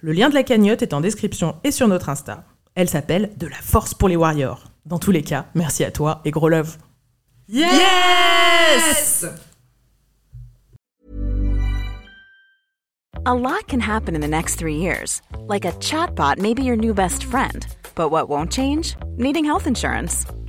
Le lien de la cagnotte est en description et sur notre Insta. Elle s'appelle De la force pour les warriors. Dans tous les cas, merci à toi et gros love. Yes! A lot can happen in the next three years. Like a chatbot may be your new best friend. But what won't change? Needing health insurance.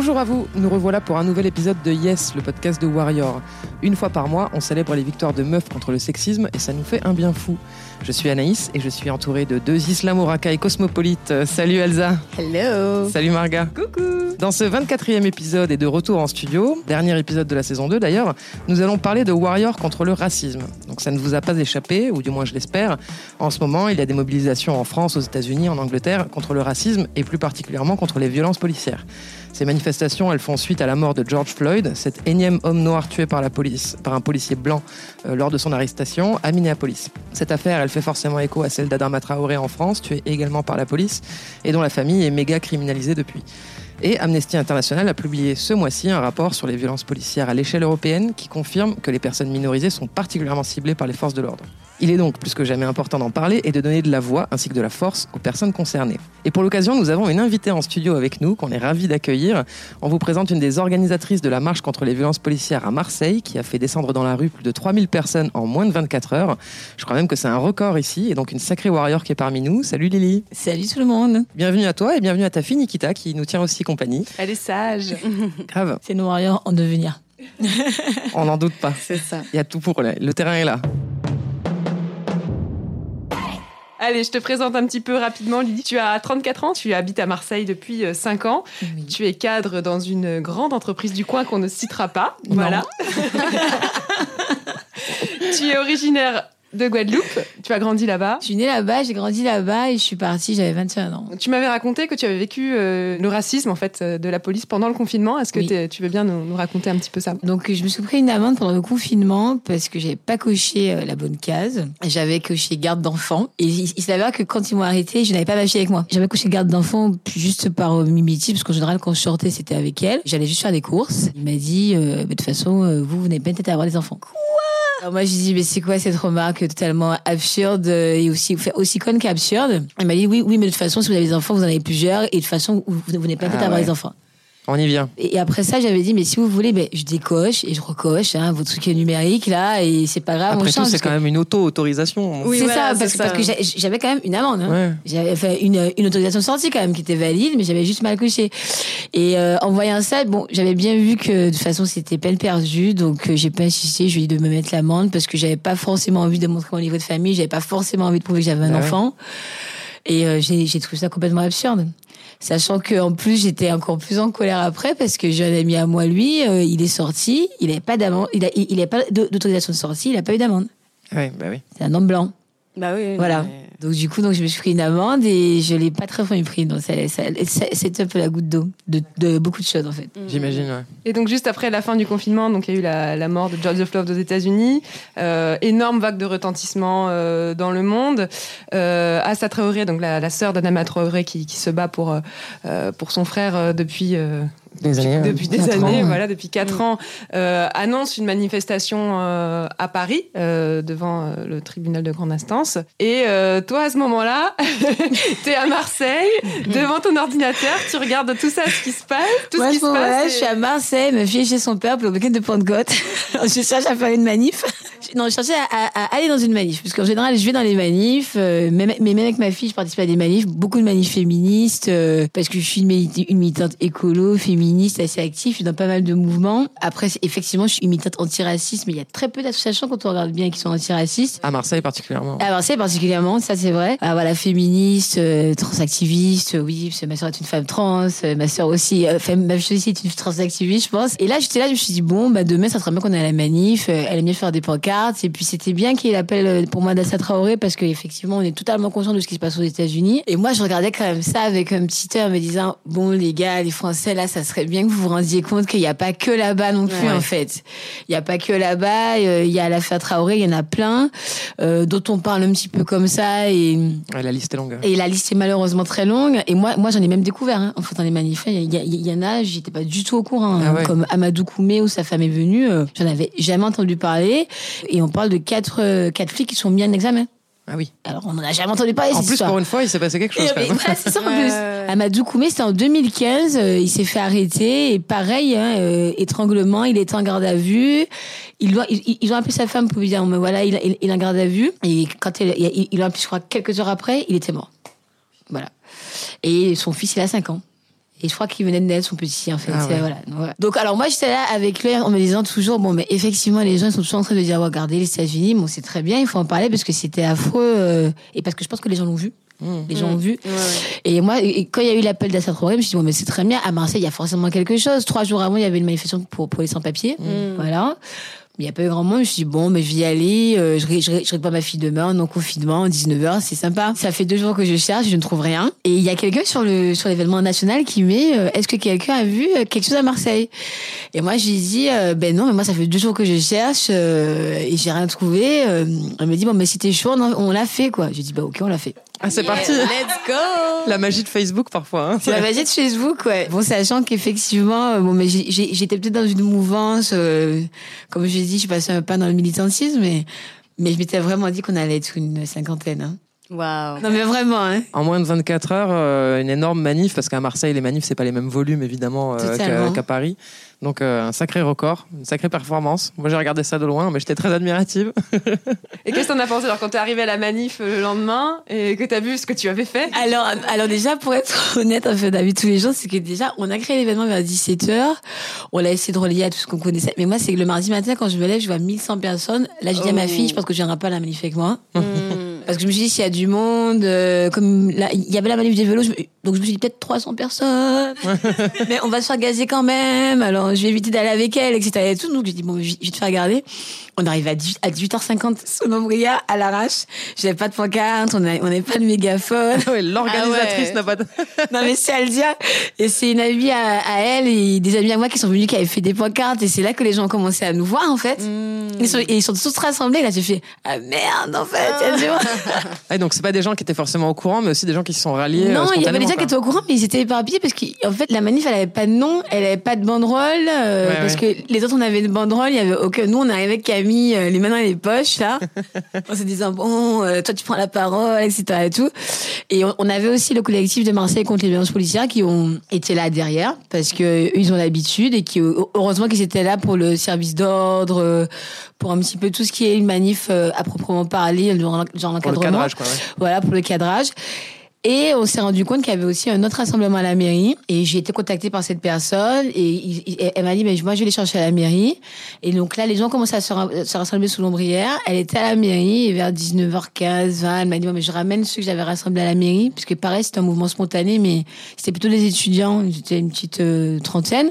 Bonjour à vous, nous revoilà pour un nouvel épisode de Yes, le podcast de Warrior. Une fois par mois, on célèbre les victoires de meufs contre le sexisme et ça nous fait un bien fou. Je suis Anaïs et je suis entourée de deux islamo et cosmopolites. Salut Elsa Hello Salut Marga Coucou Dans ce 24e épisode et de retour en studio, dernier épisode de la saison 2 d'ailleurs, nous allons parler de Warrior contre le racisme. Donc ça ne vous a pas échappé, ou du moins je l'espère. En ce moment, il y a des mobilisations en France, aux États-Unis, en Angleterre contre le racisme et plus particulièrement contre les violences policières. Ces manifestations, elles font suite à la mort de George Floyd, cet énième homme noir tué par la police, par un policier blanc euh, lors de son arrestation à Minneapolis. Cette affaire, elle fait forcément écho à celle d'Adama Traoré en France, tué également par la police, et dont la famille est méga criminalisée depuis. Et Amnesty International a publié ce mois-ci un rapport sur les violences policières à l'échelle européenne qui confirme que les personnes minorisées sont particulièrement ciblées par les forces de l'ordre. Il est donc plus que jamais important d'en parler et de donner de la voix ainsi que de la force aux personnes concernées. Et pour l'occasion, nous avons une invitée en studio avec nous qu'on est ravis d'accueillir. On vous présente une des organisatrices de la marche contre les violences policières à Marseille qui a fait descendre dans la rue plus de 3000 personnes en moins de 24 heures. Je crois même que c'est un record ici et donc une sacrée warrior qui est parmi nous. Salut Lily. Salut tout le monde Bienvenue à toi et bienvenue à ta fille Nikita qui nous tient aussi compagnie. Elle est sage. Grave. C'est nos warriors en devenir. On n'en doute pas. C'est ça. Il y a tout pour le, le terrain est là. Allez, je te présente un petit peu rapidement, Lydie. Tu as 34 ans, tu habites à Marseille depuis 5 ans. Oui. Tu es cadre dans une grande entreprise du coin qu'on ne citera pas. Voilà. tu es originaire de Guadeloupe. Tu as grandi là-bas. Je suis née là-bas, j'ai grandi là-bas et je suis partie, j'avais 21 ans. Tu m'avais raconté que tu avais vécu euh, le racisme en fait euh, de la police pendant le confinement. Est-ce que Oui. tu veux bien nous, nous raconter un petit peu ça? Donc je me suis pris une amende pendant le confinement parce que j'avais pas coché euh, la bonne case. J'avais coché garde d'enfant et il, il s'avère que quand ils m'ont arrêté, je n'avais pas ma fille avec moi. J'avais coché garde d'enfant juste par euh, mimiti parce qu'en général quand je sortais c'était avec elle. J'allais juste faire des courses. Il m'a dit euh, Mais de toute façon euh, vous vous n'avez pas tête à avoir des enfants. Quoi? Alors moi, j'ai dit, mais c'est quoi cette remarque totalement absurde et aussi, enfin, aussi conne qu'absurde? Il m'a dit, oui, oui, mais de toute façon, si vous avez des enfants, vous en avez plusieurs et de toute façon, vous, vous n'avez pas Ah à avoir ouais. des enfants. On y vient. Et après ça, j'avais dit, mais si vous voulez, ben, je décoche et je recoche, hein, votre truc est numérique, là, et c'est pas grave, on Après tout, change. c'est quand que- même une auto-autorisation. Oui, c'est voilà, ça, c'est parce, que- ça. parce que j'a- j'avais quand même une amende. Hein. Ouais. J'avais fait une, une autorisation de sortie quand même qui était valide, mais j'avais juste mal coché. Et euh, en voyant ça, bon, j'avais bien vu que de toute façon c'était peine perdue, donc euh, j'ai pas insisté. Je lui ai dit de me mettre l'amende parce que j'avais pas forcément envie de montrer mon niveau de famille, j'avais pas forcément envie de prouver que j'avais un ouais. enfant. Et euh, j'ai j'ai trouvé ça complètement absurde. Sachant que en plus j'étais encore plus en colère après parce que j'ai un ami à moi lui, euh, il est sorti, il avait pas d'amende, il a, il, il avait pas d'autorisation de sortie, il a pas eu d'amende. Ouais, bah oui. C'est un homme blanc. Bah oui. Voilà. Donc du coup, donc je me suis pris une amende et je l'ai pas très bien pris. Donc ça, ça, ça- c'était un peu la goutte d'eau de, de beaucoup de choses en fait. J'imagine, ouais. Et donc juste après la fin du confinement, donc il y a eu la, la mort de George Floyd aux États-Unis, euh, énorme vague de retentissement euh, dans le monde. Euh, Assa Traoré, donc la, la sœur d'Adama Traoré qui, qui se bat pour euh, pour son frère euh, depuis euh, Des années, depuis des années, ans, ouais. voilà, depuis quatre ans, euh, annonce une manifestation euh, à Paris euh, devant le tribunal de grande instance. Et toi, à ce moment-là, t'es à Marseille, devant ton ordinateur, tu regardes tout ça, ce qui se passe, tout Moi, ce qui se passe. je et- suis à Marseille, ma fille est chez son père pour le week-end de Pentecôte. je cherche à faire une manif. Non, je cherchais à, à- à aller dans une manif. Parce qu'en général, je vais dans les manifs. euh, même, mais même avec ma fille, je participe à des manifs. Beaucoup de manifs féministes. parce que je suis une militante écolo, féministe, assez active. Je suis dans pas mal de mouvements. Après, effectivement, je suis militante antiraciste. Mais il y a très peu d'associations, quand on regarde bien, qui sont antiracistes. À Marseille particulièrement. À Marseille particulièrement, ça c'est vrai. Ah, voilà, féministe, euh, transactiviste, euh, oui, parce que ma soeur est une femme trans, euh, ma soeur aussi, enfin, ma fille aussi est une transactiviste, je pense. Et là, j'étais là, je me suis dit, bon, bah, demain, ça serait bien qu'on ait la manif, elle aime bien faire des pancartes, et puis c'était bien qu'il euh, pour moi d'Assa Traoré, parce qu'effectivement, on est totalement conscient de ce qui se passe aux États-Unis. Et moi, je regardais quand même ça avec un petit œil en me disant, bon, les gars, les Français, là, ça serait bien que vous vous rendiez compte qu'il n'y a pas que là-bas non plus, Ouais. en fait. Il n'y a pas que là-bas, euh, il y a l'affaire Traoré, il y en a plein, euh, dont on parle un petit peu comme ça, et, Ouais, la liste est longue. et la liste est malheureusement très longue. Et moi, moi j'en ai même découvert, hein, en fait, dans les manifs. Il y, en a, j'étais pas du tout au courant. hein, Ah ouais. Comme Amadou Koumé, où sa femme est venue, euh, j'en avais jamais entendu parler. Et on parle de quatre, euh, quatre flics qui sont mis en examen. Ah oui. Alors, on en a jamais entendu parler, En plus, histoire. pour une fois, il s'est passé quelque chose. Même. voilà, c'est ça en Ouais, plus. ouais, ouais. Amadou Koumé, c'était en 2015. euh, il s'est fait arrêter et pareil, hein, euh, étranglement. Il était en garde à vue. Ils, doit- ils, ils ont appelé sa femme pour lui dire, mais voilà, il, il, il est en garde à vue. Et quand il, il, il l'a appelé, je crois, quelques heures après, il était mort. Voilà. Et son fils, il a 5 ans. Et je crois qu'il venait de naître, son petit, en fait. Ah ouais. Voilà. Donc, voilà. Donc, alors, moi, j'étais là avec lui en me disant toujours, bon, mais effectivement, les gens ils sont toujours en train de dire, regardez, les États-Unis, bon, c'est très bien, il faut en parler parce que c'était affreux, euh, et parce que je pense que les gens l'ont vu. Les gens ont vu. Ouais, ouais. Et moi, et quand il y a eu l'appel d'Assad Traoré, je me suis dit, bon, mais c'est très bien. À Marseille, il y a forcément quelque chose. Trois jours avant, il y avait une manifestation pour, pour les sans-papiers. Voilà. Il n'y a pas eu grand monde. Je me suis dit, bon, mais je vais y aller. Euh, je, je, ma fille demain, en non-confinement, 19h, c'est sympa. Ça fait deux jours que je cherche, je ne trouve rien. Et il y a quelqu'un sur le sur l'événement national qui met, euh, est-ce que quelqu'un a vu euh, quelque chose à Marseille? Et moi, j'ai dit, euh, ben non, mais moi, ça fait deux jours que je cherche euh, et j'ai rien trouvé. Elle me dit, bon, mais t'es chaud, on, on l'a fait, quoi. J'ai dit, bah, ok, on l'a fait. Ah, c'est parti. Let's go La magie de Facebook, parfois. hein. c'est la magie de Facebook, ouais. Bon, sachant qu'effectivement, euh, bon, mais j'étais peut-être dans une mouvance, euh, comme je l'ai dit, je suis passée un pas dans le militantisme, mais, mais je m'étais vraiment dit qu'on allait être une cinquantaine. Hein. Waouh. Non, mais vraiment, hein. En moins de 24 heures, euh, une énorme manif, parce qu'à Marseille, les manifs, c'est pas les mêmes volumes, évidemment, euh, qu'à Paris. Donc, euh, un sacré record, une sacrée performance. Moi, j'ai regardé ça de loin, mais j'étais très admirative. Et qu'est-ce que t'en as pensé alors quand t'es arrivé à la manif euh, le lendemain et que t'as vu ce que tu avais fait? Alors, alors déjà, pour être honnête, en fait, David, tous les jours, c'est que déjà, on a créé l'événement vers 17h. On l'a essayé de relier à tout ce qu'on connaissait. Mais moi, c'est que le mardi matin, quand je me lève, je vois 1100 personnes. Là, je dis à ma Oh. fille, je pense que je viendrai pas à la manif avec moi. Parce que je me suis dit, s'il y a du monde, euh, comme là, il y avait la manif des vélos, je donc je me suis dit peut-être 300 personnes. mais on va se faire gazer quand même. Alors, je vais éviter d'aller avec elle, etc. Et tout. Donc, j'ai dit, bon, je je vais te faire garder. On arrive à 18 à 18h50 sous l'ombrière, à l'arrache. J'avais pas de pancarte, on n'avait pas de mégaphone. Ouais, L'organisatrice Ah ouais. n'a pas de... Non mais c'est à le dire. Et c'est une amie à, à elle et des amis à moi qui sont venus qui avaient fait des pancartes et c'est là que les gens ont commencé à nous voir en fait. Ils sont, et ils sont tous rassemblés là. J'ai fait ah merde en fait. il y a du monde. Ah, donc, c'est pas des gens qui étaient forcément au courant, mais aussi des gens qui se sont ralliés. non, euh, il y avait des gens qui étaient au courant mais ils étaient éparpillés parce qu'en fait la manif elle avait pas de nom, elle avait pas de banderole euh, Ouais, parce que les autres on avait une banderole, il y avait aucun. Nous on arrivait avec Camille euh, les mains dans les poches là, en se disant bon euh, toi tu prends la parole etc et tout. Et on, avait aussi le collectif de Marseille contre les violences policières qui ont été là derrière parce que eux, ils ont l'habitude et qui heureusement qu'ils étaient là pour le service d'ordre, euh, pour un petit peu tout ce qui est une manif euh, à proprement parler, genre, le l'encadrement. cadrage, quoi. ouais. Voilà, pour le cadrage. Et on s'est rendu compte qu'il y avait aussi un autre rassemblement à la mairie. Et j'ai été contactée par cette personne. Et elle m'a dit, mais moi, je vais les chercher à la mairie. Et donc là, les gens commençaient à se, ra- se rassembler sous l'ombrière. Elle était à la mairie vers 19h15, 20, elle m'a dit, mais je ramène ceux que j'avais rassemblés à la mairie. Puisque pareil, c'était un mouvement spontané, mais c'était plutôt des étudiants. J'étais une petite euh, trentaine.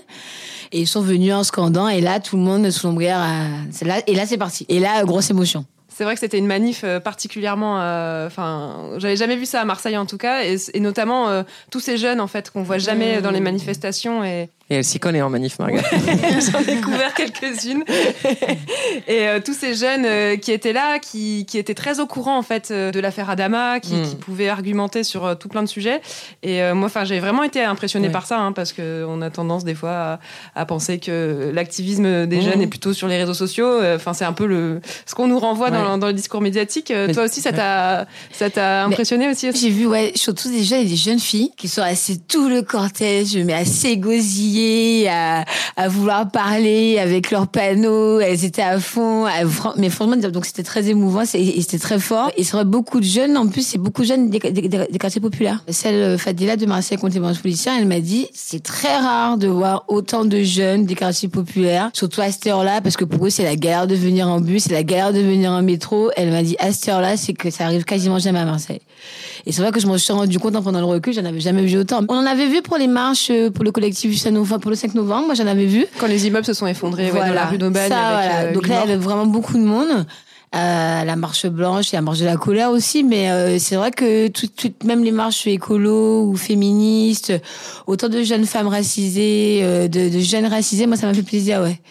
Et ils sont venus en scandant. Et là, tout le monde sous l'ombrière. a- et là, c'est parti. Et là, grosse émotion. C'est vrai que c'était une manif euh, particulièrement. euh, Enfin, j'avais jamais vu ça à Marseille en tout cas, et, et notamment euh, tous ces jeunes en fait qu'on voit jamais dans les manifestations et Et elle s'y connaît en manif, Margaret. J'en ai couvert quelques-unes. et euh, tous ces jeunes euh, qui étaient là, qui, qui, étaient très au courant en fait euh, de l'affaire Adama, qui, mm. qui, pouvaient argumenter sur tout plein de sujets. Et moi, enfin, j'ai vraiment été impressionnée par ça, hein, parce qu'on a tendance des fois à, penser que l'activisme des jeunes mm. est plutôt sur les réseaux sociaux. Enfin, c'est un peu le ce qu'on nous renvoie dans, dans, le discours médiatique. Toi aussi, ça t'a ça t'a impressionné aussi. J'ai vu, ouais, surtout déjà des jeunes filles qui sont assez tout le cortège, mais assez à, vouloir parler avec leurs panneaux. Elles étaient à fond. mais franchement, donc c'était très émouvant c'était très fort. Et vrai, beaucoup de jeunes, en plus, c'est beaucoup de jeunes des, quartiers populaires. Celle euh, Fadila de Marseille contre les policiers, elle m'a dit, c'est très rare de voir autant de jeunes des quartiers populaires, surtout à cette heure-là, parce que pour eux, c'est la galère de venir en bus, c'est la galère de venir en métro. Elle m'a dit, à cette heure-là, c'est que ça arrive quasiment jamais à Marseille. Et c'est vrai que je me suis rendu compte en prenant le recul, j'en avais jamais vu autant. On en avait vu pour les marches, euh, pour le collectif enfin pour le 5 novembre, moi j'en avais vu. Quand les immeubles se sont effondrés dans la rue d'Aubagne. Euh, Donc là, il y avait vraiment beaucoup de monde. Euh, la marche blanche et la marche de la colère aussi, mais euh, c'est vrai que tout, même les marches écolo ou féministes, autant de jeunes femmes racisées, de, de jeunes racisés, moi ça m'a fait plaisir, ouais.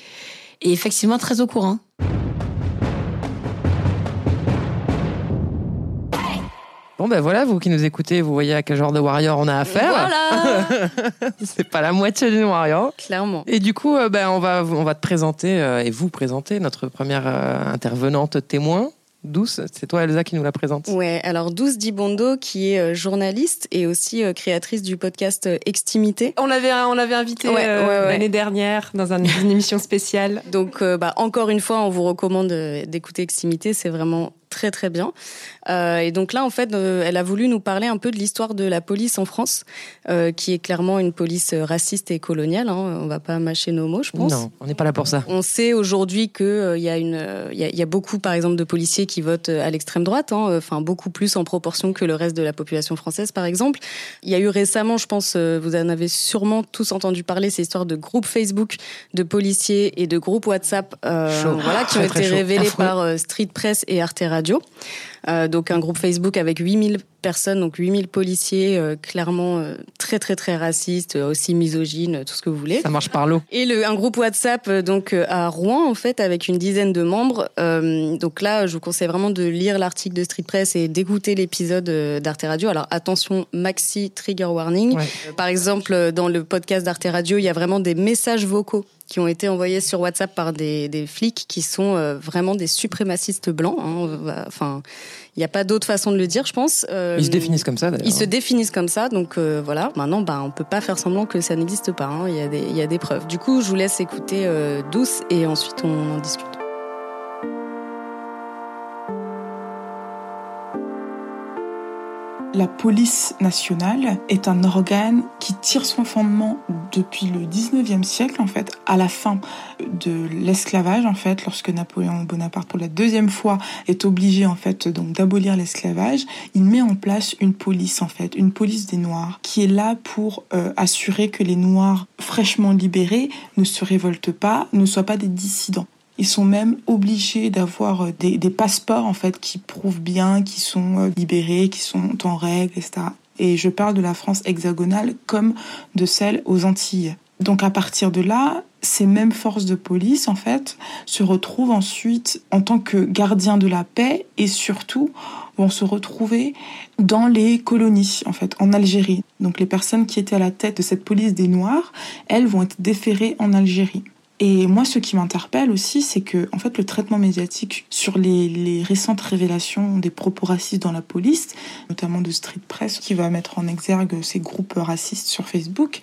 Et effectivement très au courant. Bon ben voilà, vous qui nous écoutez, vous voyez à quel genre de warrior on a affaire. Voilà. c'est pas la moitié d'une warrior. Clairement. Et du coup, euh, ben on va on va te présenter euh, et vous présenter notre première euh, intervenante témoin. Douce, c'est toi Elsa qui nous la présente. Ouais, alors Douce Dibondo qui est journaliste et aussi créatrice du podcast Extimité. On l'avait on l'avait invité l'année dernière dans une émission spéciale. Donc bah, encore une fois, on vous recommande d'écouter Extimité, c'est vraiment très très bien. Euh, et donc là, en fait, euh, elle a voulu nous parler un peu de l'histoire de la police en France, euh, qui est clairement une police raciste et coloniale. Hein. On va pas mâcher nos mots, je pense. Non, on n'est pas là pour ça. On sait aujourd'hui qu'il il y a une, il y, a beaucoup, par exemple, de policiers qui votent à l'extrême droite. Hein. Enfin, beaucoup plus en proportion que le reste de la population française, par exemple. Il y a eu récemment, je pense, vous en avez sûrement tous entendu parler, ces histoires de groupes Facebook de policiers et de groupes WhatsApp, voilà, qui ont été révélés par Street Press et Arte Radio. Merci. Euh, donc un groupe Facebook avec 8000 personnes, donc 8000 policiers, euh, clairement euh, très très très racistes, aussi misogynes, tout ce que vous voulez. Ça marche par l'eau. Et le, un groupe WhatsApp donc à Rouen en fait avec une dizaine de membres. donc là, je vous conseille vraiment de lire l'article de Street Press et d'écouter l'épisode d'Arte Radio. Alors attention, maxi trigger warning. par exemple, dans le podcast d'Arte Radio, il y a vraiment des messages vocaux qui ont été envoyés sur WhatsApp par des, des flics qui sont euh, vraiment des suprémacistes blancs. Hein. Enfin, il n'y a pas d'autre façon de le dire, je pense. Euh, ils se définissent comme ça, d'ailleurs. Ils se définissent comme ça, donc euh, voilà. Maintenant, bah, on peut pas faire semblant que ça n'existe pas. Hein. Il y, a des, y a des preuves. Du coup, je vous laisse écouter Douce et ensuite on en discute. La police nationale est un organe qui tire son fondement depuis le 19e siècle, en fait, à la fin de l'esclavage, en fait, lorsque Napoléon Bonaparte, pour la deuxième fois, est obligé, en fait, d'abolir l'esclavage, il met en place une police, en fait, une police des Noirs, qui est là pour euh, assurer que les Noirs fraîchement libérés ne se révoltent pas, ne soient pas des dissidents. Ils sont même obligés d'avoir euh, des, des, passeports en fait qui prouvent bien qu'ils sont euh, libérés, qu'ils sont en règle, etc. Et je parle de la France hexagonale comme de celle aux Antilles. Donc à partir de là, ces mêmes forces de police, en fait, se retrouvent ensuite en tant que gardiens de la paix et surtout vont se retrouver dans les colonies, en fait, en Algérie. Donc les personnes qui étaient à la tête de cette police des Noirs, elles vont être déférées en Algérie. Et moi, ce qui m'interpelle aussi, c'est que, en fait, le traitement médiatique sur les, récentes révélations des propos racistes dans la police, notamment de Street Press, qui va mettre en exergue ces groupes racistes sur Facebook,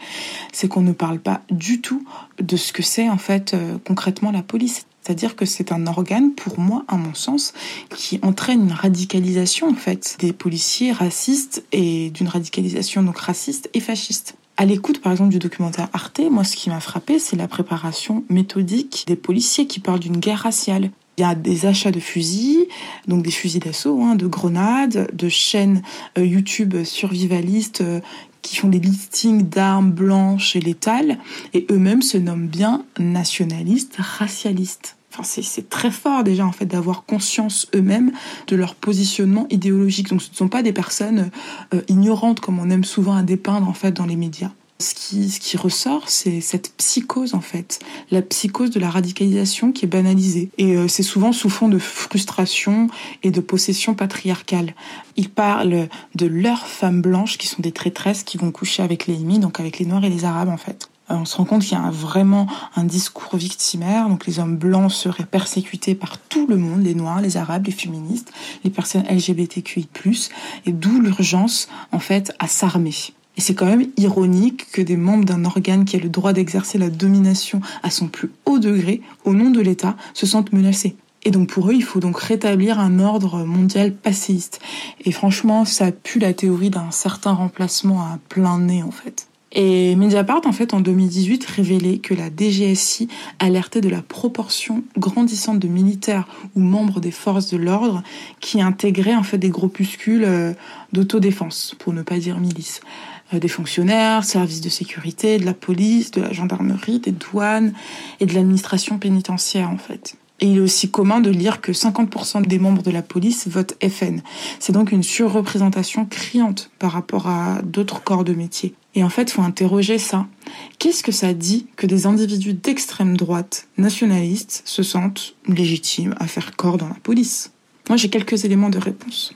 c'est qu'on ne parle pas du tout de ce que c'est, en fait, euh, concrètement la police. C'est-à-dire que c'est un organe, pour moi, à mon sens, qui entraîne une radicalisation, en fait, des policiers racistes et d'une radicalisation donc raciste et fasciste. À l'écoute, par exemple, du documentaire Arte, moi, ce qui m'a frappé, c'est la préparation méthodique des policiers qui parlent d'une guerre raciale. Il y a des achats de fusils, donc des fusils d'assaut, hein, de grenades, de chaînes euh, YouTube survivalistes euh, qui font des listings d'armes blanches et létales, et eux-mêmes se nomment bien nationalistes, racialistes. Enfin, c'est très fort déjà en fait d'avoir conscience eux-mêmes de leur positionnement idéologique. Donc ce ne sont pas des personnes euh, ignorantes comme on aime souvent à dépeindre en fait dans les médias. Ce qui, ce qui ressort, c'est cette psychose en fait, la psychose de la radicalisation qui est banalisée. Et euh, c'est souvent sous fond de frustration et de possession patriarcale. Ils parlent de leurs femmes blanches qui sont des traîtresses qui vont coucher avec les ennemis, donc avec les noirs et les arabes en fait. Euh, on se rend compte qu'il y a vraiment un discours victimaire. Donc les hommes blancs seraient persécutés par tout le monde, les noirs, les arabes, les féministes, les personnes LGBTQI+, et d'où l'urgence en fait à s'armer. Et c'est quand même ironique que des membres d'un organe qui a le droit d'exercer la domination à son plus haut degré, au nom de l'État, se sentent menacés. Et donc pour eux, il faut donc rétablir un ordre mondial passéiste. Et franchement, ça pue la théorie d'un certain remplacement à plein nez en fait. Et Mediapart, en fait, en 2018, révélait que la DGSI alertait de la proportion grandissante de militaires ou membres des forces de l'ordre qui intégraient, en fait, des groupuscules euh, d'autodéfense, pour ne pas dire milice. Euh, des fonctionnaires, services de sécurité, de la police, de la gendarmerie, des douanes et de l'administration pénitentiaire, en fait. Et il est aussi commun de lire que 50% des membres de la police votent FN. C'est donc une surreprésentation criante par rapport à d'autres corps de métier. Et en fait, faut interroger ça. Qu'est-ce que ça dit que des individus d'extrême droite nationalistes se sentent légitimes à faire corps dans la police? Moi, j'ai quelques éléments de réponse.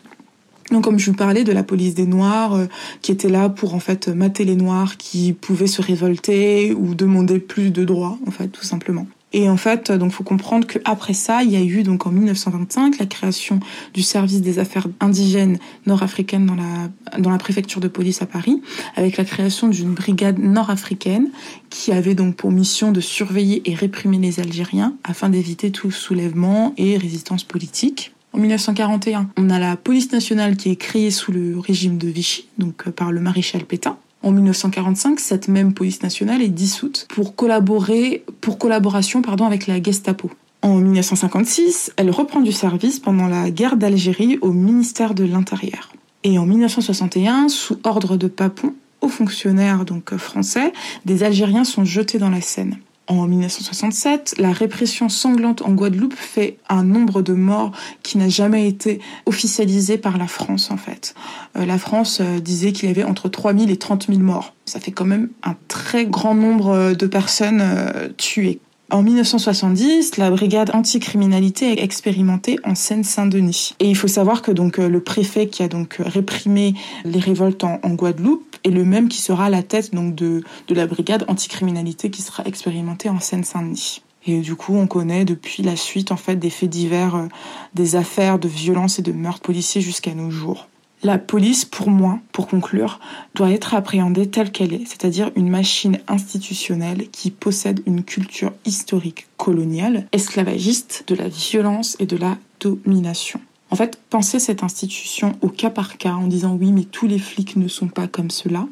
Donc, comme je vous parlais de la police des Noirs, euh, qui était là pour en fait mater les Noirs qui pouvaient se révolter ou demander plus de droits, en fait, tout simplement. Et en fait, donc faut comprendre qu'après ça, il y a eu donc en 1925 la création du service des affaires indigènes nord-africaines dans la dans la préfecture de police à Paris, avec la création d'une brigade nord-africaine qui avait donc pour mission de surveiller et réprimer les Algériens afin d'éviter tout soulèvement et résistance politique. En 1941, on a la police nationale qui est créée sous le régime de Vichy, donc par le maréchal Pétain. En 1945, cette même police nationale est dissoute pour collaborer, pour collaboration, pardon, avec la Gestapo. En 1956, elle reprend du service pendant la guerre d'Algérie au ministère de l'Intérieur. Et en 1961, sous ordre de Papon, hauts fonctionnaires donc français, des Algériens sont jetés dans la Seine. En 1967, la répression sanglante en Guadeloupe fait un nombre de morts qui n'a jamais été officialisé par la France en fait. Euh, la France euh, disait qu'il y avait entre 3 000 et 30 000 morts. Ça fait quand même un très grand nombre de personnes euh, tuées. En 1970, la brigade anticriminalité est expérimentée en Seine-Saint-Denis. Et il faut savoir que donc le préfet qui a donc réprimé les révoltes en, Guadeloupe est le même qui sera à la tête de, la brigade anticriminalité qui sera expérimentée en Seine-Saint-Denis. Et du coup, on connaît depuis la suite en fait des faits divers, des affaires de violence et de meurtres policiers jusqu'à nos jours. La police, pour moi, pour conclure, doit être appréhendée telle qu'elle est, c'est-à-dire une machine institutionnelle qui possède une culture historique coloniale, esclavagiste, de la violence et de la domination. En fait, penser cette institution au cas par cas en disant oui, mais tous les flics ne sont pas comme cela,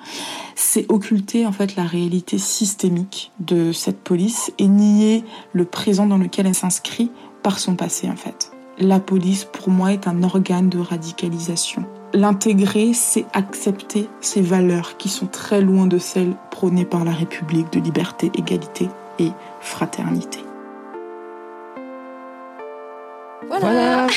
c'est occulter en fait la réalité systémique de cette police et nier le présent dans lequel elle s'inscrit par son passé en fait. La police, pour moi, est un organe de radicalisation. L'intégrer, c'est accepter ces valeurs qui sont très loin de celles prônées par la République de liberté, égalité et fraternité. Voilà.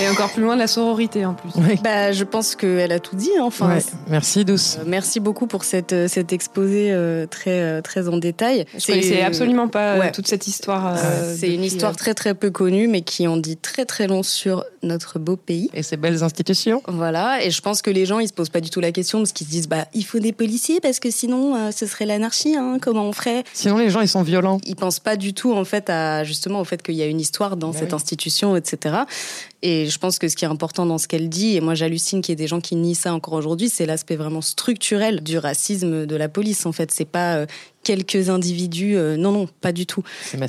Et encore plus loin de la sororité en plus. Bah, je pense qu'elle a tout dit. Hein. Enfin, Merci Douce. Euh, merci beaucoup pour cette, euh, cet exposé euh, très, très en détail. Je connaissais absolument pas toute cette histoire. c'est une histoire très très peu connue, mais qui en dit très très long sur notre beau pays. Et ses belles institutions. Voilà, et je pense que les gens ils se posent pas du tout la question parce qu'ils se disent bah il faut des policiers parce que sinon ce serait l'anarchie. Hein, comment on ferait? Sinon les gens ils sont violents. Ils pensent pas du tout en fait à justement au fait qu'il y a une histoire dans bah cette institution, etc. Et je pense que ce qui est important dans ce qu'elle dit, et moi j'hallucine qu'il y ait des gens qui nient ça encore aujourd'hui, c'est l'aspect vraiment structurel du racisme de la police. En fait, c'est pas euh, quelques individus. Euh, non, non, pas du tout.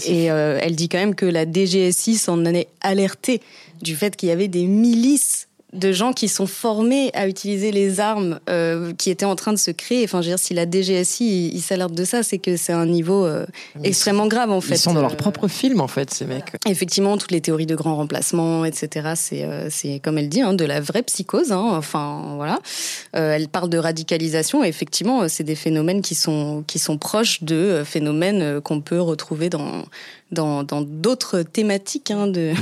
Et euh, elle dit quand même que la DGSI s'en est alertée du fait qu'il y avait des milices de gens qui sont formés à utiliser les armes euh, qui étaient en train de se créer. Enfin, je veux dire, si la DGSI il, s'alerte de ça, c'est que c'est un niveau euh, extrêmement grave en fait. Ils sont dans leur propre film en fait, ces mecs. Effectivement, toutes les théories de grand remplacement, etc. C'est euh, c'est comme elle dit, hein, de la vraie psychose. Hein. Enfin, voilà. elle parle de radicalisation. Et effectivement, c'est des phénomènes qui sont qui sont proches de phénomènes qu'on peut retrouver dans dans d'autres thématiques hein, de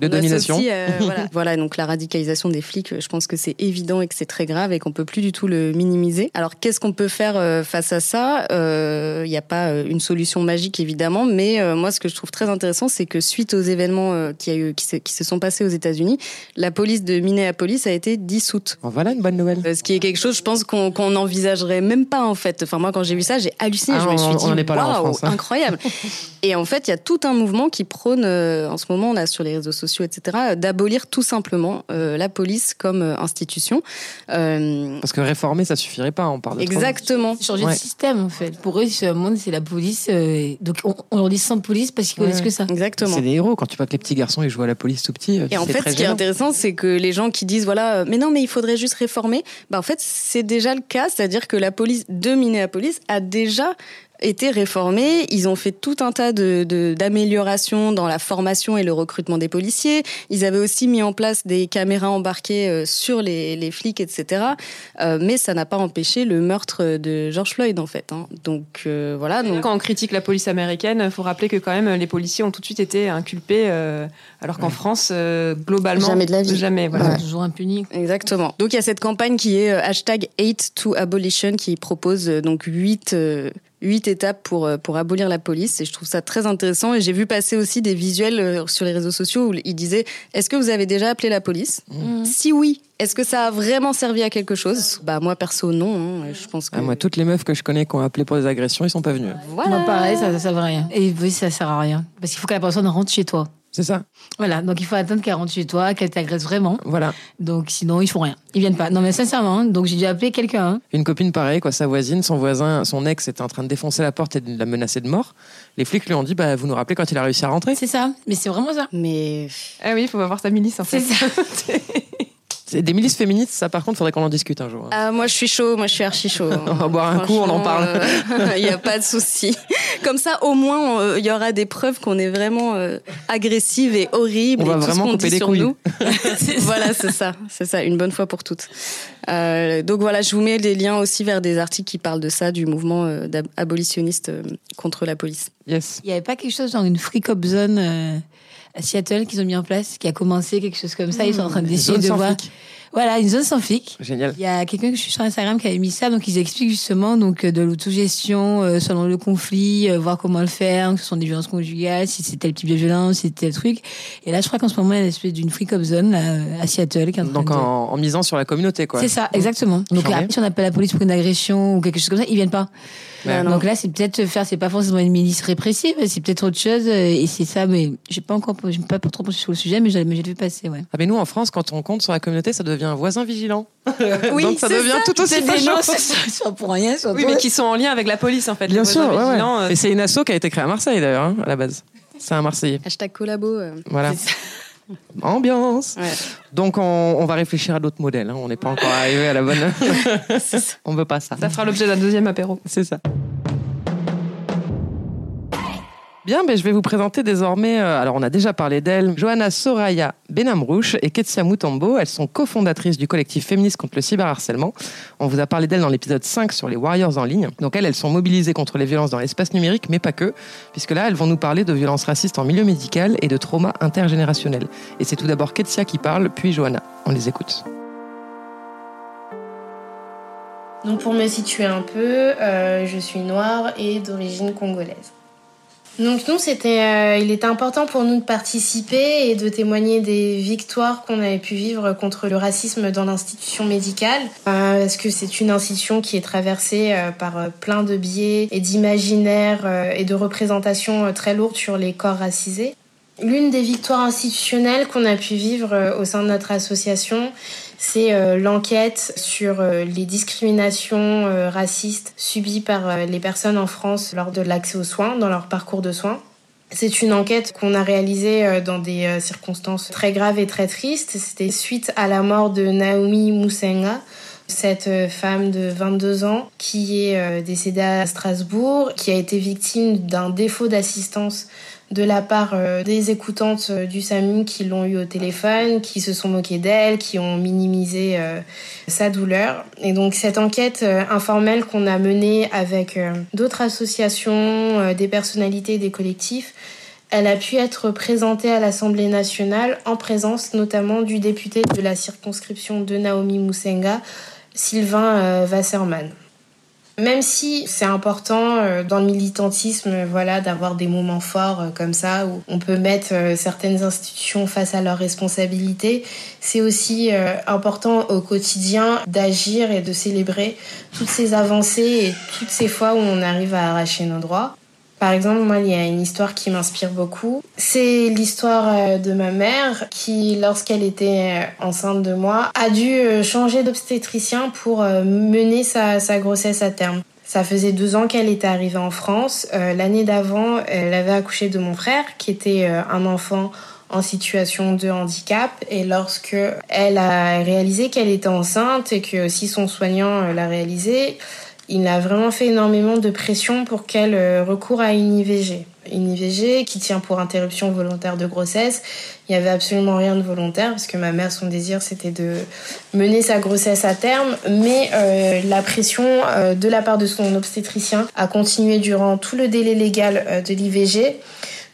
de domination. Euh, voilà. voilà, donc la radicalisation des flics, je pense que c'est évident et que c'est très grave et qu'on peut plus du tout le minimiser. Alors qu'est-ce qu'on peut faire euh, face à ça? Il n'y a pas une solution magique évidemment, mais moi ce que je trouve très intéressant, c'est que suite aux événements qui, a eu, qui, se, qui se sont passés aux États-Unis, la police de Minneapolis a été dissoute. voilà une bonne nouvelle. Ce qui est quelque chose, je pense qu'on n'envisagerait même pas en fait. Enfin moi quand j'ai vu ça, j'ai halluciné. Ah, je me suis dit waouh, hein. incroyable. et en fait, il y a tout un mouvement qui prône en ce moment là sur les réseaux sociaux, etc., d'abolir tout simplement euh, la police comme euh, institution. Euh, Parce que réformer, ça suffirait pas, on parle de Exactement. Changer de système, en fait. Pour eux, ce monde, c'est la police. donc, on, leur dit sans police parce qu'ils connaissent que ça. Exactement. C'est des héros. Quand tu vois que les petits garçons, ils jouent à la police tout petit. Et en fait, ce qui est intéressant, c'est que les gens qui disent, voilà, mais non, mais il faudrait juste réformer, bah, en fait, c'est déjà le cas. C'est-à-dire que la police de Minneapolis a déjà été réformés. Ils ont fait tout un tas de, d'améliorations dans la formation et le recrutement des policiers. Ils avaient aussi mis en place des caméras embarquées euh, sur les, les flics, etc. Euh, mais ça n'a pas empêché le meurtre de George Floyd, en fait. Hein. Donc euh, voilà. Donc... Quand on critique la police américaine, il faut rappeler que quand même les policiers ont tout de suite été inculpés, alors qu'en France, globalement, jamais de la vie. Jamais, voilà. Toujours impuni. Exactement. Donc il y a cette campagne qui est hashtag hate to abolition qui propose donc huit huit étapes pour, euh, pour abolir la police et je trouve ça très intéressant et j'ai vu passer aussi des visuels euh, sur les réseaux sociaux où ils disaient est-ce que vous avez déjà appelé la police? Mmh. Si oui, est-ce que ça a vraiment servi à quelque chose? Bah moi perso non, hein. je pense que... Ah, moi toutes les meufs que je connais qui ont appelé pour des agressions, ils sont pas venus. Voilà. Moi pareil, ça, ça sert à rien. Et oui, ça sert à rien parce qu'il faut que la personne rentre chez toi. C'est ça. Voilà, donc il faut attendre qu'elle rentre chez toi, qu'elle t'agresse vraiment. Voilà. Donc sinon, ils font rien. Ils viennent pas. Non, mais sincèrement, donc j'ai dû appeler quelqu'un. Hein. Une copine pareille, quoi, sa voisine, son voisin, son ex était en train de défoncer la porte et de la menacer de mort. Les flics lui ont dit, bah, vous nous rappelez quand il a réussi à rentrer. C'est ça, mais c'est vraiment ça. Mais. Ah oui, il faut avoir sa milice en fait. C'est ça. Des milices féministes, ça par contre, faudrait qu'on en discute un jour. Ah, moi je suis chaud, moi je suis archi chaud. on va boire un coup, on en parle. Il n'y a pas de souci. Comme ça, au moins, il y aura des preuves qu'on est vraiment euh, agressive et horrible. On va vraiment couper les couilles. Nous. voilà, c'est ça, c'est ça, une bonne fois pour toutes. Euh, donc voilà, je vous mets des liens aussi vers des articles qui parlent de ça, du mouvement euh, abolitionniste euh, contre la police. Yes. Il n'y avait pas quelque chose genre une free cop zone à Seattle qu'ils ont mis en place, qui a commencé quelque chose comme ça. Ils sont en train d'essayer de voir. Voilà, une zone sans flic. Génial. Il y a quelqu'un que je suis sur Instagram qui avait mis ça, donc ils expliquent justement donc de l'autogestion euh, selon le conflit, euh, voir comment le faire, que ce sont des violences conjugales, si c'est tel type de violence, si c'est tel truc. Et là, je crois qu'en ce moment, il y a une espèce d'une free cop zone là, à Seattle. Qui est en donc en, en, misant sur la communauté, quoi. C'est ça, exactement. Donc là, si on appelle la police pour une agression ou quelque chose comme ça, ils viennent pas. Donc là, c'est peut-être faire, c'est pas forcément une milice répressive, c'est peut-être autre chose. Euh, et c'est ça, mais j'ai pas encore, j'ai pas trop pensé sur le sujet, mais j'ai vu passer, ouais. Ah, mais nous, en France, quand on compte sur la communauté, ça devient un voisin vigilant. Oui, Donc ça devient tout aussi fâcheux. Soit pour rien, soit Oui, mais qui sont en lien avec la police, en fait. Bien sûr, ouais, ouais. Euh, Et c'est une asso qui a été créée à Marseille, d'ailleurs, hein, à la base. C'est un Marseillais. Hashtag collabo. Euh. Voilà. Ambiance. Donc on, va réfléchir à d'autres modèles. Hein. On n'est pas encore arrivé à la bonne. on veut pas ça. Ça fera l'objet d'un deuxième apéro. C'est ça. Bien, ben, je vais vous présenter désormais, euh, alors on a déjà parlé d'elle, Johanna Soraya Benamrouche et Ketsia Mutombo. Elles sont cofondatrices du collectif féministe contre le cyberharcèlement. On vous a parlé d'elles dans l'épisode 5 sur les warriors en ligne. Donc elles, elles sont mobilisées contre les violences dans l'espace numérique, mais pas que, puisque là, elles vont nous parler de violences racistes en milieu médical et de trauma intergénérationnel. Et c'est tout d'abord Ketsia qui parle, puis Johanna. On les écoute. Donc pour me situer un peu, euh, je suis noire et d'origine congolaise. Donc nous, c'était, euh, il était important pour nous de participer et de témoigner des victoires qu'on avait pu vivre contre le racisme dans l'institution médicale, euh, parce que c'est une institution qui est traversée euh, par plein de biais et d'imaginaires et de représentations très lourdes sur les corps racisés. L'une des victoires institutionnelles qu'on a pu vivre au sein de notre association, c'est euh, l'enquête sur euh, les discriminations euh, racistes subies par les personnes en France lors de l'accès aux soins, dans leur parcours de soins. C'est une enquête qu'on a réalisée dans des circonstances très graves et très tristes. C'était suite à la mort de Naomi Musenga, cette femme de 22 ans qui est décédée à Strasbourg, qui a été victime d'un défaut d'assistance de la part euh, des écoutantes euh, du SAMU qui l'ont eu au téléphone, qui se sont moquées d'elle, qui ont minimisé euh, sa douleur. Et donc cette enquête informelle qu'on a menée avec d'autres associations, des personnalités, des collectifs, Elle a pu être présentée à l'Assemblée nationale en présence notamment du député de la circonscription de Naomi Musenga, Sylvain Wasserman. Même si c'est important euh, dans le militantisme, voilà, d'avoir des moments forts euh, comme ça où on peut mettre euh, certaines institutions face à leurs responsabilités, c'est aussi important au quotidien d'agir et de célébrer toutes ces avancées et toutes ces fois où on arrive à arracher nos droits. Par exemple, moi, il y a une histoire qui m'inspire beaucoup. C'est l'histoire de ma mère qui, lorsqu'elle était enceinte de moi, a dû changer d'obstétricien pour mener sa, grossesse à terme. Ça faisait deux ans qu'elle était arrivée en France. Euh, L'année d'avant, elle avait accouché de mon frère, qui était euh, un enfant en situation de handicap. Et lorsque elle a réalisé qu'elle était enceinte et que si son soignant l'a réalisé, il a vraiment fait énormément de pression pour qu'elle euh, recourt à une IVG. Une IVG qui tient pour interruption volontaire de grossesse. Il n'y avait absolument rien de volontaire parce que ma mère, son désir, c'était de mener sa grossesse à terme. Mais euh, la pression euh, de la part de son obstétricien a continué durant tout le délai légal de l'IVG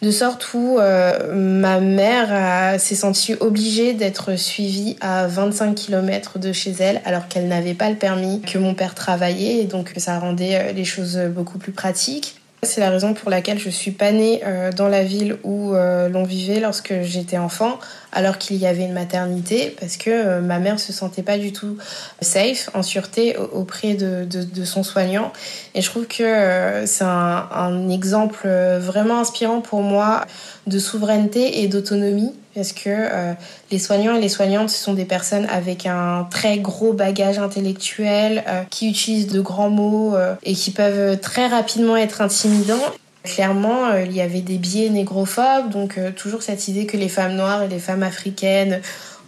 de sorte où euh, ma mère s'est sentie obligée d'être suivie à 25 km de chez elle alors qu'elle n'avait pas le permis, que mon père travaillait et donc ça rendait euh, les choses beaucoup plus pratiques. C'est la raison pour laquelle je suis pas née euh, dans la ville où euh, l'on vivait lorsque j'étais enfant, alors qu'il y avait une maternité, parce que euh, ma mère se sentait pas du tout safe, en sûreté auprès de, son soignant. Et je trouve que c'est un exemple vraiment inspirant pour moi de souveraineté et d'autonomie parce que euh, les soignants et les soignantes ce sont des personnes avec un très gros bagage intellectuel euh, qui utilisent de grands mots euh, et qui peuvent très rapidement être intimidants? Clairement, il y avait des biais négrophobes, donc toujours cette idée que les femmes noires et les femmes africaines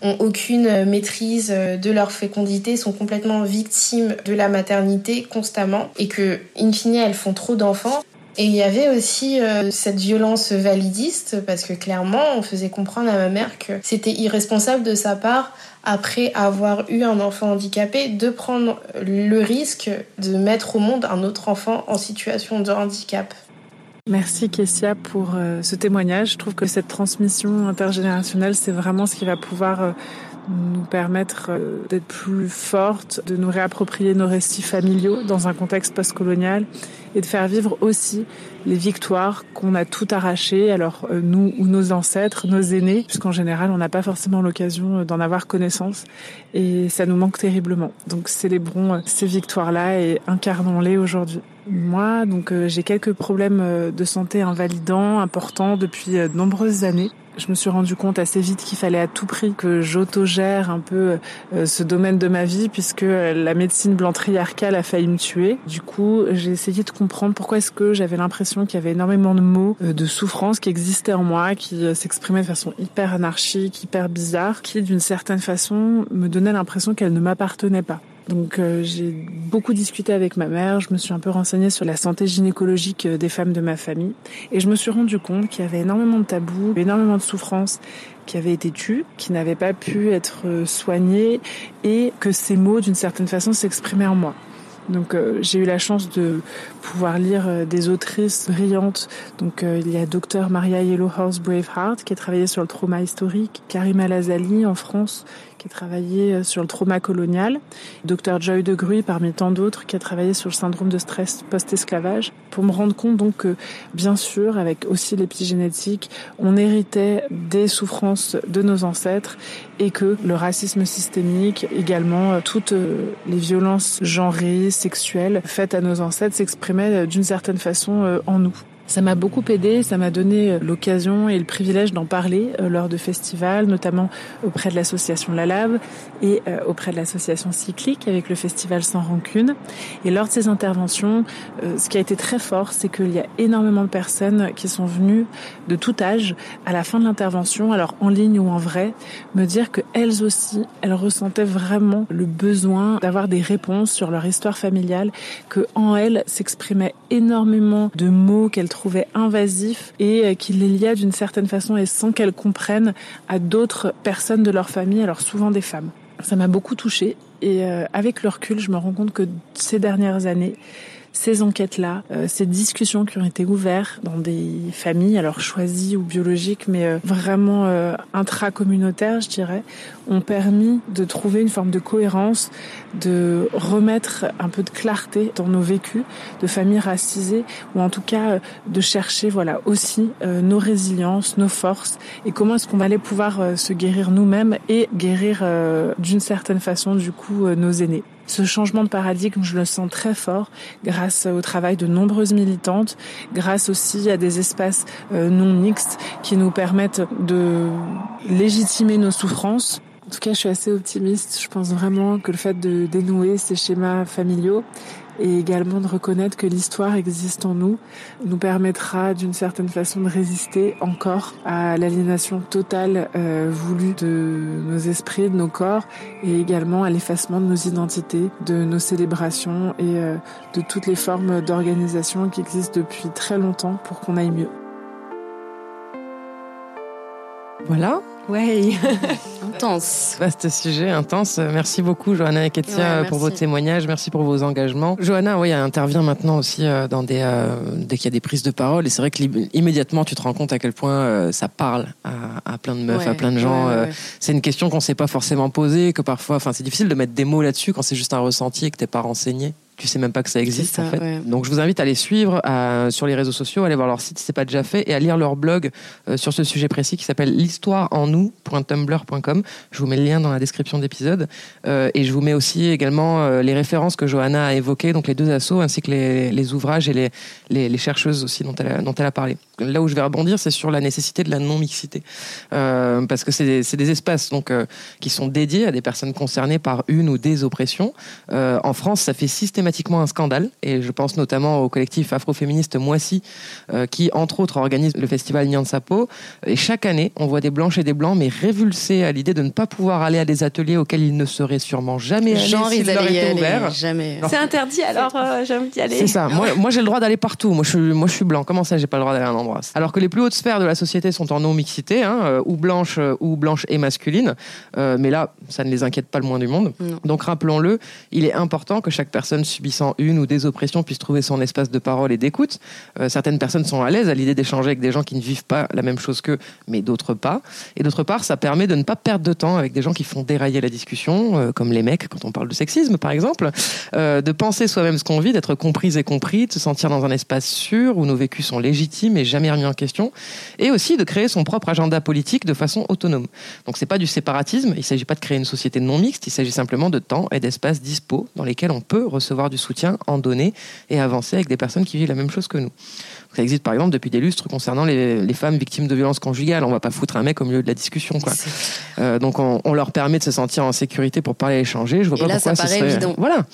ont aucune maîtrise de leur fécondité, sont complètement victimes de la maternité constamment et que, in fine, elles font trop d'enfants. Et il y avait aussi euh, cette violence validiste, parce que clairement, on faisait comprendre à ma mère que c'était irresponsable de sa part, après avoir eu un enfant handicapé, de prendre le risque de mettre au monde un autre enfant en situation de handicap. Merci Kessia pour euh, ce témoignage. Je trouve que cette transmission intergénérationnelle, c'est vraiment ce qui va pouvoir euh, nous permettre euh, d'être plus fortes, de nous réapproprier nos récits familiaux dans un contexte postcolonial et de faire vivre aussi les victoires qu'on a tout arrachées, alors euh, nous ou nos ancêtres, nos aînés, puisqu'en général on n'a pas forcément l'occasion euh, d'en avoir connaissance et ça nous manque terriblement. Donc célébrons ces victoires-là et incarnons-les aujourd'hui. Moi, donc j'ai quelques problèmes de santé invalidants importants depuis de nombreuses années. Je me suis rendu compte assez vite qu'il fallait à tout prix que j'autogère un peu euh, ce domaine de ma vie puisque la médecine blanc-triarcale a failli me tuer. Du coup, j'ai essayé de comprendre pourquoi est-ce que j'avais l'impression qu'il y avait énormément de mots, euh, de souffrances qui existaient en moi, qui euh, s'exprimaient de façon hyper anarchique, hyper bizarre, qui d'une certaine façon me donnaient l'impression qu'elles ne m'appartenaient pas. Donc euh, j'ai beaucoup discuté avec ma mère, je me suis un peu renseignée sur la santé gynécologique euh, des femmes de ma famille et je me suis rendu compte qu'il y avait énormément de tabous, énormément de souffrances qui avaient été tues, qui n'avaient pas pu être euh, soignées et que ces mots d'une certaine façon s'exprimaient en moi. Donc euh, j'ai eu la chance de pouvoir lire euh, des autrices brillantes. Donc euh, il y a Dr Maria Yellowhorse Braveheart qui a travaillé sur le trauma historique, Karima Lazali en France qui a travaillé sur le trauma colonial, Dr Joy de Gruy parmi tant d'autres qui a travaillé sur le syndrome de stress post-esclavage pour me rendre compte donc que bien sûr avec aussi l'épigénétique, on héritait des souffrances de nos ancêtres et que le racisme systémique, également toutes les violences genrées, sexuelles faites à nos ancêtres s'exprimaient d'une certaine façon euh, en nous. Ça m'a beaucoup aidé, ça m'a donné euh, l'occasion et le privilège d'en parler euh, lors de festivals, notamment auprès de l'association La Lave et euh, auprès de l'association Cyclique avec le festival Sans Rancune. Et lors de ces interventions, ce qui a été très fort, c'est qu'il y a énormément de personnes qui sont venues de tout âge à la fin de l'intervention, alors en ligne ou en vrai, me dire que elles aussi, elles ressentaient vraiment le besoin d'avoir des réponses sur leur histoire familiale, que en elles s'exprimaient énormément de mots qu'elles trouvait invasif et euh, qui les liait d'une certaine façon et sans qu'elles comprennent à d'autres personnes de leur famille, alors souvent des femmes. Ça m'a beaucoup touchée et euh, avec le recul, je me rends compte que ces dernières années, ces enquêtes-là, euh, ces discussions qui ont été ouvertes dans des familles, alors choisies ou biologiques, mais euh, vraiment euh, intracommunautaires, je dirais, ont permis de trouver une forme de cohérence, de remettre un peu de clarté dans nos vécus de familles racisées, ou en tout cas de chercher, voilà, aussi nos résiliences, nos forces, et comment est-ce qu'on allait pouvoir se guérir nous-mêmes et guérir d'une certaine façon, du coup, nos aînés. Ce changement de paradigme, je le sens très fort grâce au travail de nombreuses militantes, grâce aussi à des espaces euh, non mixtes qui nous permettent de légitimer nos souffrances. En tout cas, je suis assez optimiste. Je pense vraiment que le fait de dénouer ces schémas familiaux et également de reconnaître que l'histoire existe en nous nous permettra d'une certaine façon de résister encore à l'aliénation totale euh, voulue de nos esprits, de nos corps et également à l'effacement de nos identités, de nos célébrations et euh, de toutes les formes d'organisation qui existent depuis très longtemps pour qu'on aille mieux. Voilà, Ouais. intense. Vaste sujet, intense. Merci beaucoup, Johanna et Ketia, pour vos témoignages. Merci pour vos engagements. Johanna, oui, intervient maintenant aussi euh, dans des, euh, dès qu'il y a des prises de parole. Et c'est vrai que immédiatement, tu te rends compte à quel point euh, ça parle à, plein de meufs, à plein de gens. c'est une question qu'on ne s'est pas forcément posée, que parfois, enfin, c'est difficile de mettre des mots là-dessus quand c'est juste un ressenti et que t'es pas renseigné tu sais même pas que ça existe en fait. Donc je vous invite à les suivre sur les réseaux sociaux, à aller voir leur site si c'est pas déjà fait et à lire leur blog euh, sur ce sujet précis qui s'appelle l'histoire en nous.tumblr.com. Je vous mets le lien dans la description d'épisode euh, et je vous mets aussi également euh, les références que Johanna a évoquées, donc les deux assos ainsi que les, les ouvrages et les, les, les, chercheuses aussi dont elle, a, dont elle a parlé. Là où je vais rebondir, c'est sur la nécessité de la non-mixité parce que c'est des, des, espaces donc qui sont dédiés à des personnes concernées par une ou des oppressions. en France, ça fait systématiquement systématiquement un scandale, et je pense notamment au collectif afroféministe Moissy, euh, qui entre autres organise le festival Nyan Sapo. Et chaque année, on voit des blanches et des blancs, mais révulsés à l'idée de ne pas pouvoir aller à des ateliers auxquels ils ne seraient sûrement jamais allés Genre, s'ils leur étaient ouverts. Jamais. C'est interdit, alors euh, j'ai envie d'y aller. C'est ça. Moi, moi j'ai le droit d'aller partout. Moi je, suis, moi, je suis blanc. Comment ça, j'ai pas le droit d'aller à un endroit? Alors que les plus hautes sphères de la société sont en non-mixité, hein, euh, ou blanche ou blanche et masculine. mais là, ça ne les inquiète pas le moins du monde. Donc rappelons-le, il est important que chaque personne subissant une ou des oppressions puisse trouver son espace de parole et d'écoute. Euh, certaines personnes sont à l'aise à l'idée d'échanger avec des gens qui ne vivent pas la même chose qu'eux, mais d'autres pas. Et d'autre part, ça permet de ne pas perdre de temps avec des gens qui font dérailler la discussion, euh, comme les mecs quand on parle de sexisme par exemple, euh, de penser soi-même ce qu'on vit, d'être comprise et compris, de se sentir dans un espace sûr où nos vécus sont légitimes et jamais remis en question, et aussi de créer son propre agenda politique de façon autonome. Donc c'est pas du séparatisme, il s'agit pas de créer une société non mixte, il s'agit simplement de temps et d'espace dispo dans lesquels on peut recevoir du soutien en donner et avancer avec des personnes qui vivent la même chose que nous. Ça existe par exemple depuis des lustres concernant les, femmes victimes de violences conjugales. On va pas foutre un mec au milieu de la discussion, quoi. Euh, donc on, leur permet de se sentir en sécurité pour parler et échanger. Je vois pas pourquoi ce serait. Voilà.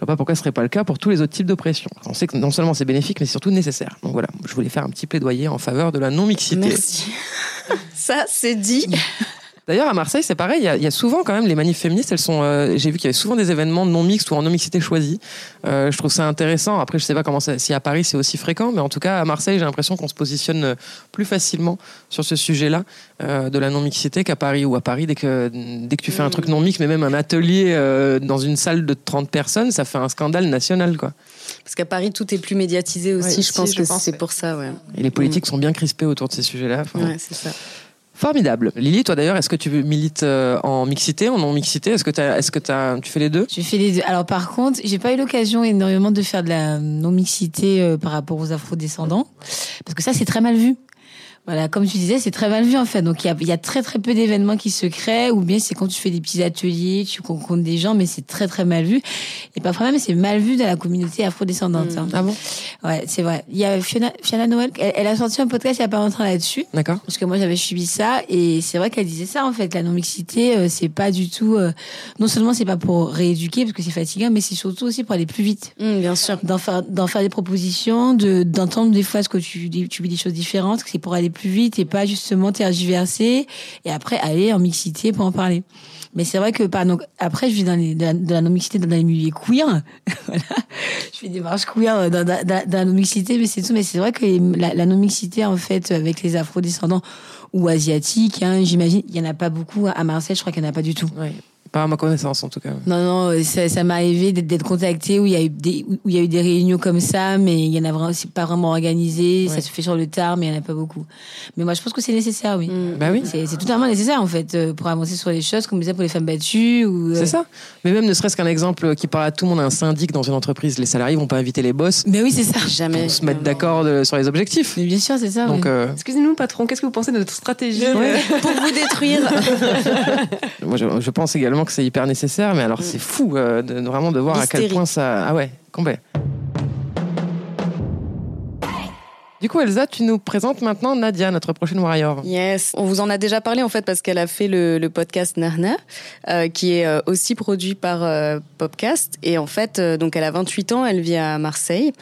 Je vois pas pourquoi ce serait pas le cas pour tous les autres types d'oppression. On sait que non seulement c'est bénéfique, mais surtout nécessaire. Donc voilà, je voulais faire un petit plaidoyer en faveur de la non-mixité. Merci. Ça, c'est dit. D'ailleurs, à Marseille, c'est pareil. Il y, a, souvent quand même les manifs féministes. Elles sont. Euh, j'ai vu qu'il y avait souvent des événements non mixtes ou en non mixité choisie. Euh, je trouve ça intéressant. Après, je sais pas comment si à Paris c'est aussi fréquent, mais en tout cas à Marseille, j'ai l'impression qu'on se positionne euh, plus facilement sur ce sujet-là de la non mixité qu'à Paris ou à Paris dès que dès que tu fais un truc non mix, mais même un atelier dans une salle de 30 personnes, ça fait un scandale national, quoi. Parce qu'à Paris, tout est plus médiatisé aussi. je pense que c'est pour ça, ouais. Et les politiques mm. sont bien crispées autour de ces sujets-là. ouais, c'est ça. Formidable. Lily, toi d'ailleurs, est-ce que tu milites euh, en mixité, en non-mixité? Est-ce que, est-ce que tu fais les deux? Je fais les deux. Alors par contre, j'ai pas eu l'occasion énormément de faire de la non-mixité euh, par rapport aux afro-descendants, parce que ça c'est très mal vu. Voilà, comme tu disais, c'est très mal vu en fait. Donc il y a, y a, très très peu d'événements qui se créent, ou bien c'est quand tu fais des petits ateliers, tu rencontres des gens, mais c'est très très mal vu. Et parfois même c'est mal vu dans la communauté afrodescendante. Hein. Ah bon? Ouais, c'est vrai. Il y a Fiona, Fiona Noël, elle, a sorti un podcast il y a pas longtemps là-dessus. D'accord. Parce que moi j'avais subi ça, et c'est vrai qu'elle disait ça en fait. La non mixité, euh, c'est pas du tout. Euh, non seulement c'est pas pour rééduquer parce que c'est fatigant, mais c'est surtout aussi pour aller plus vite. Mmh, bien sûr. D'en faire, d'en faire des propositions, de d'entendre des fois ce que tu tu vis des choses différentes, c'est pour aller plus vite et pas justement tergiverser et après aller en mixité pour en parler. Mais c'est vrai que pas donc après je vis dans les, de, la, non-mixité dans les milieux queer. voilà. Je fais des marches queer dans, la non-mixité, mais c'est tout. Mais c'est vrai que la, non-mixité, en fait, avec les afro-descendants ou asiatiques, hein, j'imagine, il y en a pas beaucoup. À Marseille, je crois qu'il n'y en a pas du tout. Oui. Pas à ma connaissance, en tout cas. Non, non, ça, ça m'est arrivé d'être- contacté où il y a eu des où il y a eu des réunions comme ça, mais il y en a vraiment pas vraiment organisé. Ouais. Ça se fait sur le tard, mais il y en a pas beaucoup. Mais moi, je pense que c'est nécessaire, oui. Mm. Bah oui. C'est totalement nécessaire en fait euh, pour avancer sur les choses, comme je disais pour les femmes battues ou. euh, C'est ça. Mais même ne serait-ce qu'un exemple qui parle à tout le monde, un syndic dans une entreprise, les salariés vont pas inviter les boss Mais oui, c'est ça. Jamais. pour se mettre d'accord sur les objectifs. Mais bien sûr, c'est ça. Donc, oui. euh, Excusez-nous, patron, qu'est-ce que vous pensez de notre stratégie? Ouais. euh, Pour vous détruire. moi, je, je pense également que c'est hyper nécessaire, mais alors c'est fou euh, de, de vraiment de voir à quel point ça. Ah ouais, complet. Du coup, Elsa, tu nous présentes maintenant Nadia, notre prochaine warrior. Yes, on vous en a déjà parlé en fait parce qu'elle a fait le, le podcast Narna, euh, qui est euh, aussi produit par euh, Popcast. Et en fait, euh, donc elle a 28 ans, elle vit à Marseille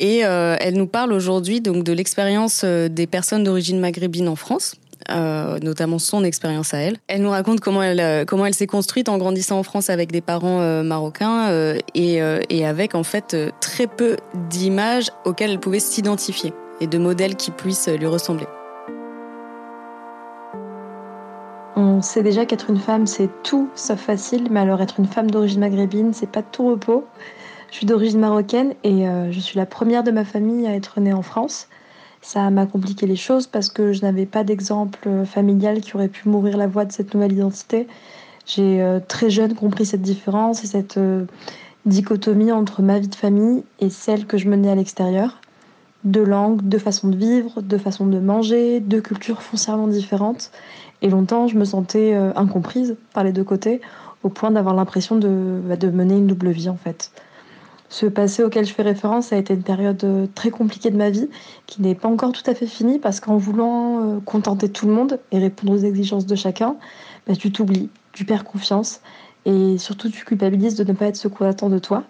et euh, elle nous parle aujourd'hui donc de l'expérience des personnes d'origine maghrébine en France. Euh, notamment son expérience à elle. Elle nous raconte comment elle euh, comment elle s'est construite en grandissant en France avec des parents euh, marocains et, et avec en fait très peu d'images auxquelles elle pouvait s'identifier et de modèles qui puissent lui ressembler. On sait déjà qu'être une femme, c'est tout sauf facile, mais alors être une femme d'origine maghrébine, c'est pas tout repos. Je suis d'origine marocaine et je suis la première de ma famille à être née en France. Ça m'a compliqué les choses parce que je n'avais pas d'exemple euh, familial qui aurait pu m'ouvrir la voie de cette nouvelle identité. J'ai euh, très jeune compris cette différence et cette euh, dichotomie entre ma vie de famille et celle que je menais à l'extérieur. Deux langues, deux façons de vivre, deux façons de manger, deux cultures foncièrement différentes. Et longtemps, je me sentais incomprise par les deux côtés, au point d'avoir l'impression de, bah, de mener une double vie en fait. Ce passé auquel je fais référence a été une période euh, très compliquée de ma vie, qui n'est pas encore tout à fait finie, parce qu'en voulant euh, contenter tout le monde et répondre aux exigences de chacun, bah, tu t'oublies, tu perds confiance, et surtout tu culpabilises de ne pas être ce qu'on attend de toi,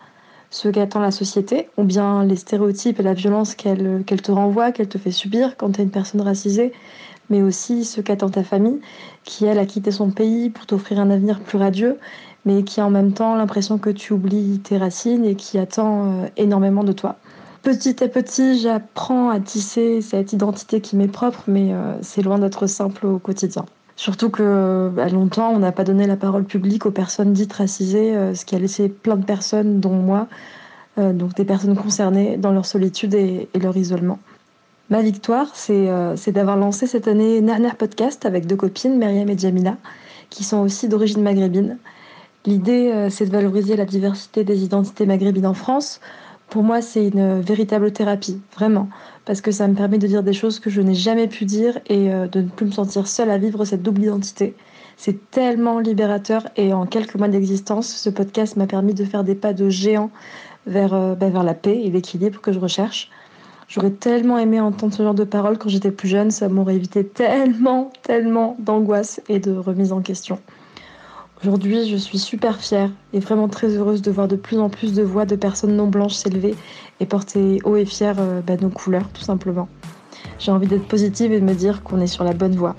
ce qu'attend la société, ou bien les stéréotypes et la violence qu'elle qu'elle te renvoie, qu'elle te fait subir quand tu es une personne racisée, mais aussi ce qu'attend ta famille, qui elle a quitté son pays pour t'offrir un avenir plus radieux, mais qui a en même temps l'impression que tu oublies tes racines et qui attend euh, énormément de toi. Petit à petit, j'apprends à tisser cette identité qui m'est propre, mais euh, c'est loin d'être simple au quotidien. Surtout que à longtemps, on n'a pas donné la parole publique aux personnes dites racisées, euh, ce qui a laissé plein de personnes, dont moi, euh, donc des personnes concernées, dans leur solitude et, leur isolement. Ma victoire, c'est euh, d'avoir lancé cette année Nahner Podcast avec deux copines, Myriam et Jamila, qui sont aussi d'origine maghrébine. L'idée, euh, c'est de valoriser la diversité des identités maghrébines en France. Pour moi, c'est une véritable thérapie, vraiment, parce que ça me permet de dire des choses que je n'ai jamais pu dire et euh, de ne plus me sentir seule à vivre cette double identité. C'est tellement libérateur et en quelques mois d'existence, ce podcast m'a permis de faire des pas de géant vers, euh, bah, vers la paix et l'équilibre que je recherche. J'aurais tellement aimé entendre ce genre de paroles quand j'étais plus jeune, ça m'aurait évité tellement, tellement d'angoisse et de remise en question. Aujourd'hui, je suis super fière et vraiment très heureuse de voir de plus en plus de voix de personnes non blanches s'élever et porter haut et fier euh, bah, nos couleurs, tout simplement. J'ai envie d'être positive et de me dire qu'on est sur la bonne voie.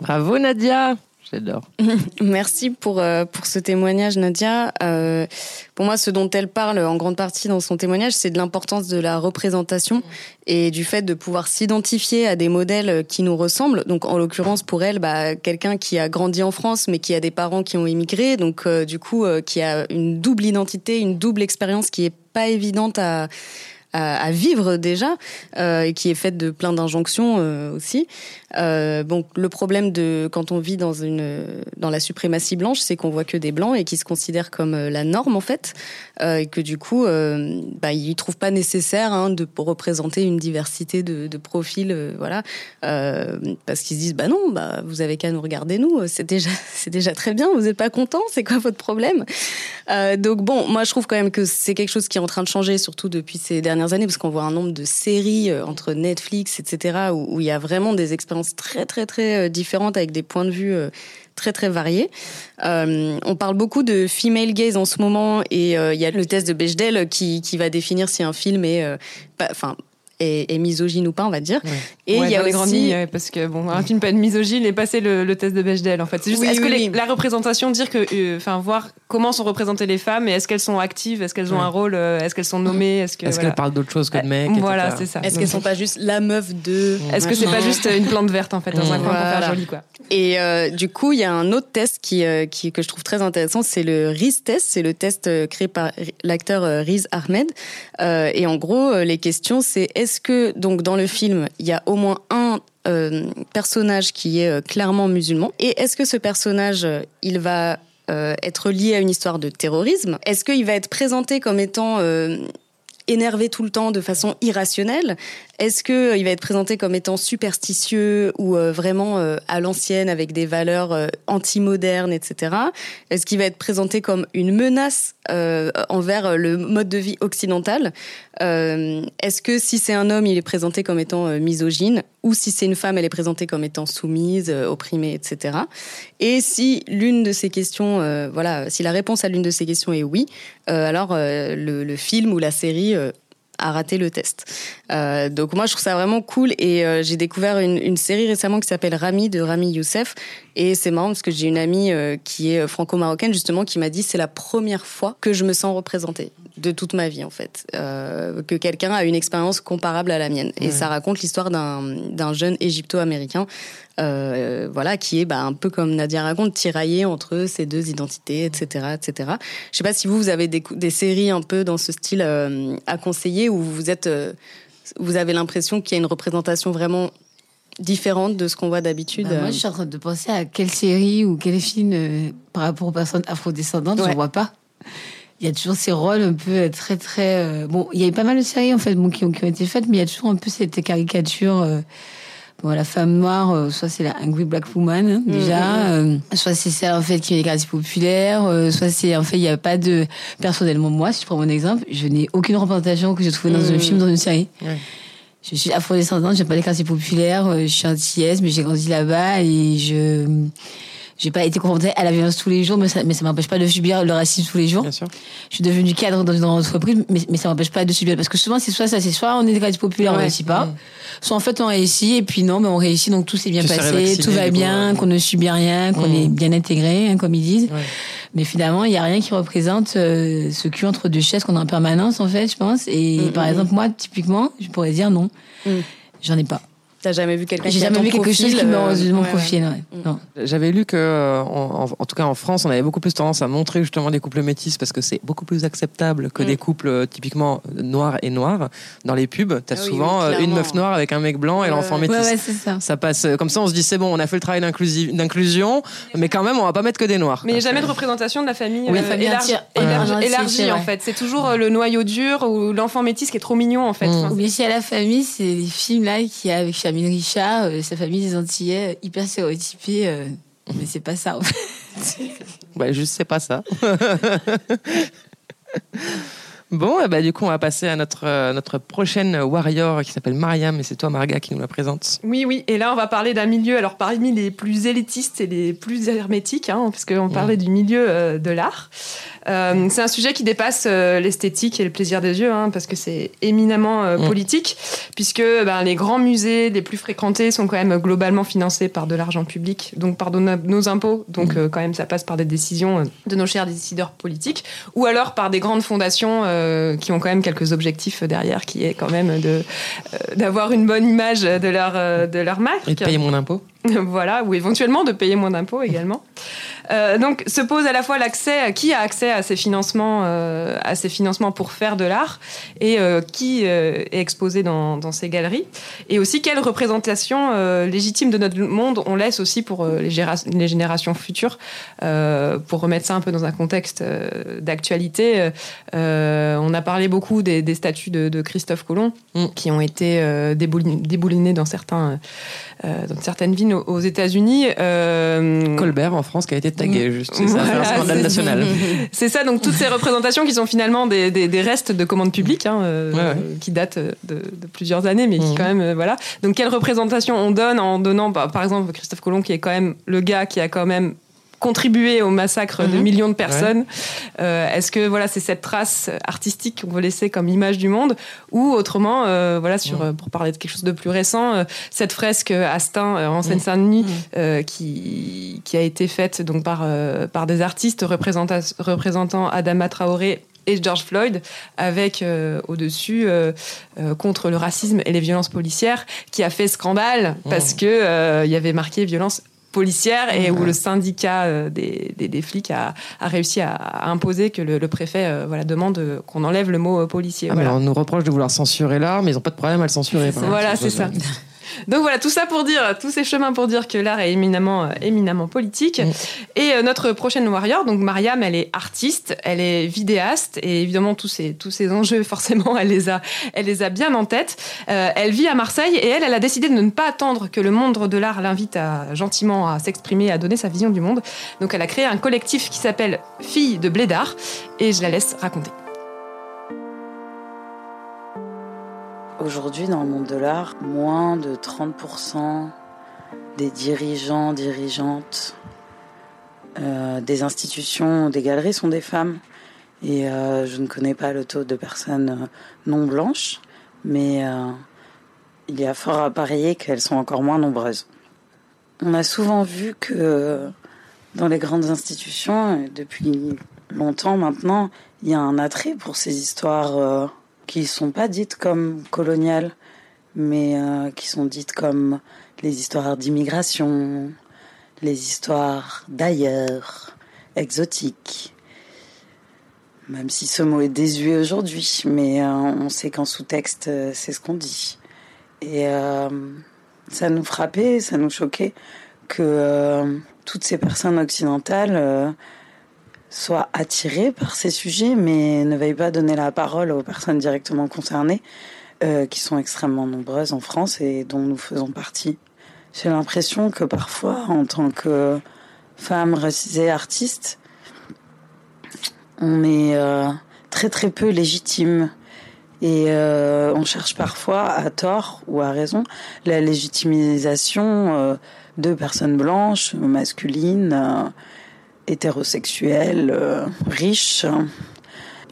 Bravo Nadia J'adore. Merci pour, euh, pour ce témoignage, Nadia. Euh, pour moi, ce dont elle parle en grande partie dans son témoignage, c'est de l'importance de la représentation et du fait de pouvoir s'identifier à des modèles qui nous ressemblent. Donc, en l'occurrence, pour elle, bah, quelqu'un qui a grandi en France, mais qui a des parents qui ont immigré, donc euh, du coup, qui a une double identité, une double expérience qui est pas évidente à à, à vivre déjà euh, et qui est faite de plein d'injonctions euh, aussi. Euh, bon, le problème de quand on vit dans une dans la suprématie blanche, c'est qu'on voit que des blancs et qui se considèrent comme euh, la norme en fait, euh, et que du coup, euh, bah, ils trouvent pas nécessaire hein, de représenter une diversité de, de profils, euh, voilà, parce qu'ils se disent bah non, bah vous avez qu'à nous regarder nous, c'est déjà c'est déjà très bien, vous êtes pas content, c'est quoi votre problème? Donc bon, moi je trouve quand même que c'est quelque chose qui est en train de changer, surtout depuis ces dernières années, parce qu'on voit un nombre de séries entre Netflix, etc., où il y a vraiment des expériences très très très euh, différentes avec des points de vue euh, très très variés. Euh, on parle beaucoup de female gaze en ce moment, et il y a le test de Bechdel qui, qui va définir si un film est, enfin, est, est misogyne ou pas, on va dire. Et Ouais, il y a dans les grandes aussi lignes, ouais, parce que bon, un film pas de misogyne est passé le, le test de Bechdel en fait. C'est juste, Oui, est-ce que oui, les- oui. la représentation, dire que, euh, enfin, voir comment sont représentées les femmes et est-ce qu'elles sont actives, est-ce qu'elles ont Ouais. un rôle, euh, est-ce qu'elles sont nommées, est-ce que Est-ce voilà. qu'elle parle d'autre chose que de Euh, mecs Voilà, c'est ça. Est-ce qu'elles sont pas juste la meuf de Est-ce que c'est pas juste une plante verte en fait dans un coin pour faire joli quoi Et euh, du coup, il y a un autre test qui, euh, qui que je trouve très intéressant, c'est le Riz test. C'est le test euh, créé par l'acteur euh, Riz Ahmed. Euh, et en gros, euh, les questions, c'est est-ce que donc dans le film, il y a au moins un euh, personnage qui est euh, clairement musulman? Et est-ce que ce personnage, euh, il va être lié à une histoire de terrorisme? Est-ce qu'il va être présenté comme étant énervé tout le temps de façon irrationnelle? Est-ce que euh, il va être présenté comme étant superstitieux ou euh, vraiment euh, à l'ancienne avec des valeurs anti-modernes, etc. Est-ce qu'il va être présenté comme une menace envers le mode de vie occidental? Est-ce que si c'est un homme, il est présenté comme étant misogyne? Ou si c'est une femme, elle est présentée comme étant soumise, opprimée, etc. Et si l'une de ces questions, voilà, si la réponse à l'une de ces questions est oui, alors le, film ou la série a raté le test. Euh, donc moi je trouve ça vraiment cool et euh, j'ai découvert une, série récemment qui s'appelle Rami de Rami Youssef et c'est marrant parce que j'ai une amie euh, qui est franco-marocaine justement qui m'a dit c'est la première fois que je me sens représentée de toute ma vie en fait euh, que quelqu'un a une expérience comparable à la mienne et Ouais. ça raconte l'histoire d'un d'un jeune égypto-américain euh, voilà qui est bah, un peu comme Nadia raconte tiraillé entre ces deux identités etc etc je sais pas si vous vous avez des, des séries un peu dans ce style euh, à conseiller où vous êtes vous avez l'impression qu'il y a une représentation vraiment différente de ce qu'on voit d'habitude Bah, moi, je suis en train de penser à quelle série ou quel film par rapport aux personnes afrodescendantes, je Ouais. ne vois pas. Il y a toujours ces rôles un peu euh, très, très. euh, bon, il y a eu pas mal de séries, en fait, bon, qui, ont, qui ont été faites, mais il y a toujours un peu cette caricature. euh, Bon, la femme noire, euh, soit c'est la Angry Black Woman, hein, déjà, euh, soit c'est celle, en fait, qui est quartiers populaires, euh, soit c'est, en fait, il n'y a pas de... Personnellement, moi, si je prends mon exemple, je n'ai aucune représentation que j'ai trouvée dans un Mhm. film, dans une série. Je suis afrodescendante, j'ai pas les quartiers populaires, je suis antillaise, mais j'ai grandi là-bas et je j'ai pas été confrontée à la violence tous les jours, mais ça, mais ça m'empêche pas de subir le racisme tous les jours. Bien sûr. Je suis devenue cadre dans une entreprise, mais, mais ça m'empêche pas de subir. Parce que souvent, c'est soit ça, c'est soit on est des quartiers populaires, on Ouais. réussit pas. Soit en fait, on réussit, et puis non, mais on réussit, donc tout s'est bien Tu passé, tout va bien, qu'on ne subit rien, qu'on est bien intégré, hein, comme ils disent. Ouais. Mais finalement, il y a rien qui représente euh, ce cul entre deux chaises qu'on a en permanence, en fait, je pense. Et Mm, par mm, exemple, moi, typiquement, je pourrais dire non. J'en ai pas. T'as jamais vu quelqu'un J'ai jamais vu quelque profil, chose qui me euh, rend mon ouais, ouais. profil. ouais. Mm. Non. J'avais lu que, euh, en, en- en tout cas en France, on avait beaucoup plus tendance à montrer justement des couples métis parce que c'est beaucoup plus acceptable que Mm. des couples euh, typiquement noirs et noirs. Dans les pubs, t'as Ah oui, souvent oui, euh, une meuf noire avec un mec blanc et l'enfant métis. Ouais, ouais, c'est ça. Ça passe comme ça, on se dit c'est bon, on a fait le travail d'inclusi- d'inclusion, mais quand même on va pas mettre que des noirs. Mais il n'y a quoi. jamais de représentation de la famille Oui, euh, famille élargie, en fait. C'est toujours le noyau dur ou l'enfant métis qui est trop mignon en fait. Mm. Enfin, Ou bien si à la famille, c'est les films là qui avec Chamille Richard, euh, sa famille des Antillais, euh, hyper stéréotypée. euh, mais c'est pas ça. En fait. Ouais, juste c'est pas ça. Bon, eh ben, du coup, on va passer à notre, euh, notre prochaine warrior qui s'appelle Mariam, et c'est toi, Marga, qui nous la présente. Oui, oui. Et là, on va parler d'un milieu, alors parmi les plus élitistes et les plus hermétiques, hein, parce qu'on parlait du milieu euh, de l'art. Euh, c'est un sujet qui dépasse l'esthétique et le plaisir des yeux, hein, parce que c'est éminemment Mm. politique, puisque ben, les grands musées les plus fréquentés sont quand même globalement financés par de l'argent public, donc par de no- nos impôts. Donc, euh, quand même, ça passe par des décisions de nos chers décideurs politiques, ou alors par des grandes fondations euh, qui ont quand même quelques objectifs derrière, qui est quand même de euh, d'avoir une bonne image de leur euh, de leur marque. Et de payer mon impôt. voilà, ou éventuellement de payer moins d'impôts également. Euh, donc se pose à la fois l'accès, qui a accès à ces financements, euh, à ces financements pour faire de l'art, et euh, qui euh, est exposé dans, dans ces galeries, et aussi quelle représentation euh, légitime de notre monde on laisse aussi pour euh, les, générations futures. Euh, pour remettre ça un peu dans un contexte euh, d'actualité, euh, on a parlé beaucoup des, des statues de, de Christophe Colomb Mm. qui ont été euh, déboulin- déboulinés dans certains euh, dans certaines villes aux, aux États-Unis. Euh, Colbert en France qui a été tagué, juste. Ça a fait un Voilà, scandale c'est- national. c'est ça, donc toutes ces représentations qui sont finalement des, des- des restes de commandes publiques, hein, euh, Ouais, ouais. qui datent de, de plusieurs années, mais qui Mhm. quand même, euh, voilà. Donc quelle représentation on donne en donnant, bah, par exemple, Christophe Colomb, qui est quand même le gars qui a quand même contribué au massacre de Mhm. millions de personnes. Euh, Est-ce que voilà, c'est cette trace artistique qu'on veut laisser comme image du monde, ou autrement, euh, voilà, sur euh, pour parler de quelque chose de plus récent, euh, cette fresque euh, en Seine-Saint-Denis qui qui a été faite donc par par des artistes représentant représentant Adama Traoré et George Floyd, avec euh, au-dessus euh, euh, contre le racisme et les violences policières, qui a fait scandale parce que il y avait marqué violence policière et où le syndicat euh, des, des, des flics a, a réussi à, à imposer que le, le préfet euh, voilà, demande euh, qu'on enlève le mot policier. Ah, mais on nous reproche de vouloir censurer l'art, mais ils n'ont pas de problème à le censurer. Voilà, c'est ça. Donc voilà, tout ça pour dire, tous ces chemins pour dire que l'art est éminemment, euh, éminemment politique. Et euh, notre prochaine warrior, donc Mariam, elle est artiste, elle est vidéaste, et évidemment tous ces tous ces enjeux, forcément, elle les a, elle les a bien en tête. Euh, elle vit à Marseille et elle, elle a décidé de ne pas attendre que le monde de l'art l'invite à gentiment à s'exprimer, à donner sa vision du monde. Donc elle a créé un collectif qui s'appelle Filles de Blédard, et je la laisse raconter. Aujourd'hui, dans le monde de l'art, moins de 30% des dirigeants, dirigeantes euh, des institutions, des galeries sont des femmes. Et euh, je ne connais pas le taux de personnes euh, non blanches, mais il y a fort à parier qu'elles sont encore moins nombreuses. On a souvent vu que dans les grandes institutions, depuis longtemps maintenant, il y a un attrait pour ces histoires qui sont pas dites comme coloniales, mais euh, qui sont dites comme les histoires d'immigration, les histoires d'ailleurs, exotiques. Même si ce mot est désuet aujourd'hui, mais euh, on sait qu'en sous-texte, euh, c'est ce qu'on dit. Et ça nous frappait, ça nous choquait que toutes ces personnes occidentales euh, soient attirées par ces sujets, mais ne veuillent pas donner la parole aux personnes directement concernées, euh, qui sont extrêmement nombreuses en France et dont nous faisons partie. J'ai l'impression que parfois, en tant que femme racisée artiste, on est euh, très très peu légitime. Et euh, on cherche parfois, à tort ou à raison, la légitimisation euh, de personnes blanches, masculines, euh, hétérosexuelles, euh, riches.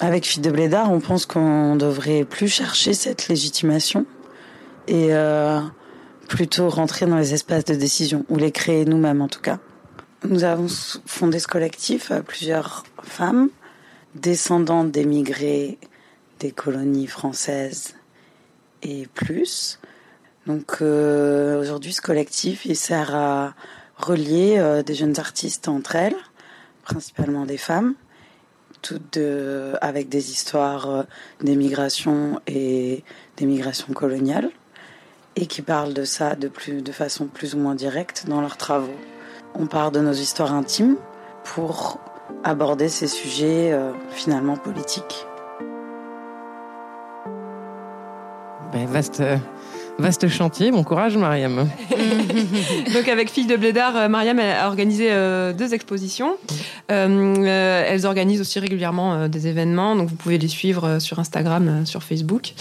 Avec Fille de Blédard, on pense qu'on devrait plus chercher cette légitimation et euh, plutôt rentrer dans les espaces de décision, ou les créer nous-mêmes en tout cas. Nous avons fondé ce collectif à plusieurs femmes, descendantes d'émigrés des colonies françaises et plus. Donc euh, aujourd'hui, ce collectif, il sert à relier euh, des jeunes artistes entre elles, principalement des femmes, toutes de, avec des histoires euh, d'émigration et d'émigration coloniale, et qui parlent de ça de, plus, de façon plus ou moins directe dans leurs travaux. On part de nos histoires intimes pour aborder ces sujets euh, finalement politiques. Ben, vaste, vaste chantier. Bon courage, Mariam. Donc avec Fille de Blédard, euh, Mariam a organisé euh, deux expositions. Euh, elles organisent aussi régulièrement des événements, donc vous pouvez les suivre sur Instagram, sur Facebook.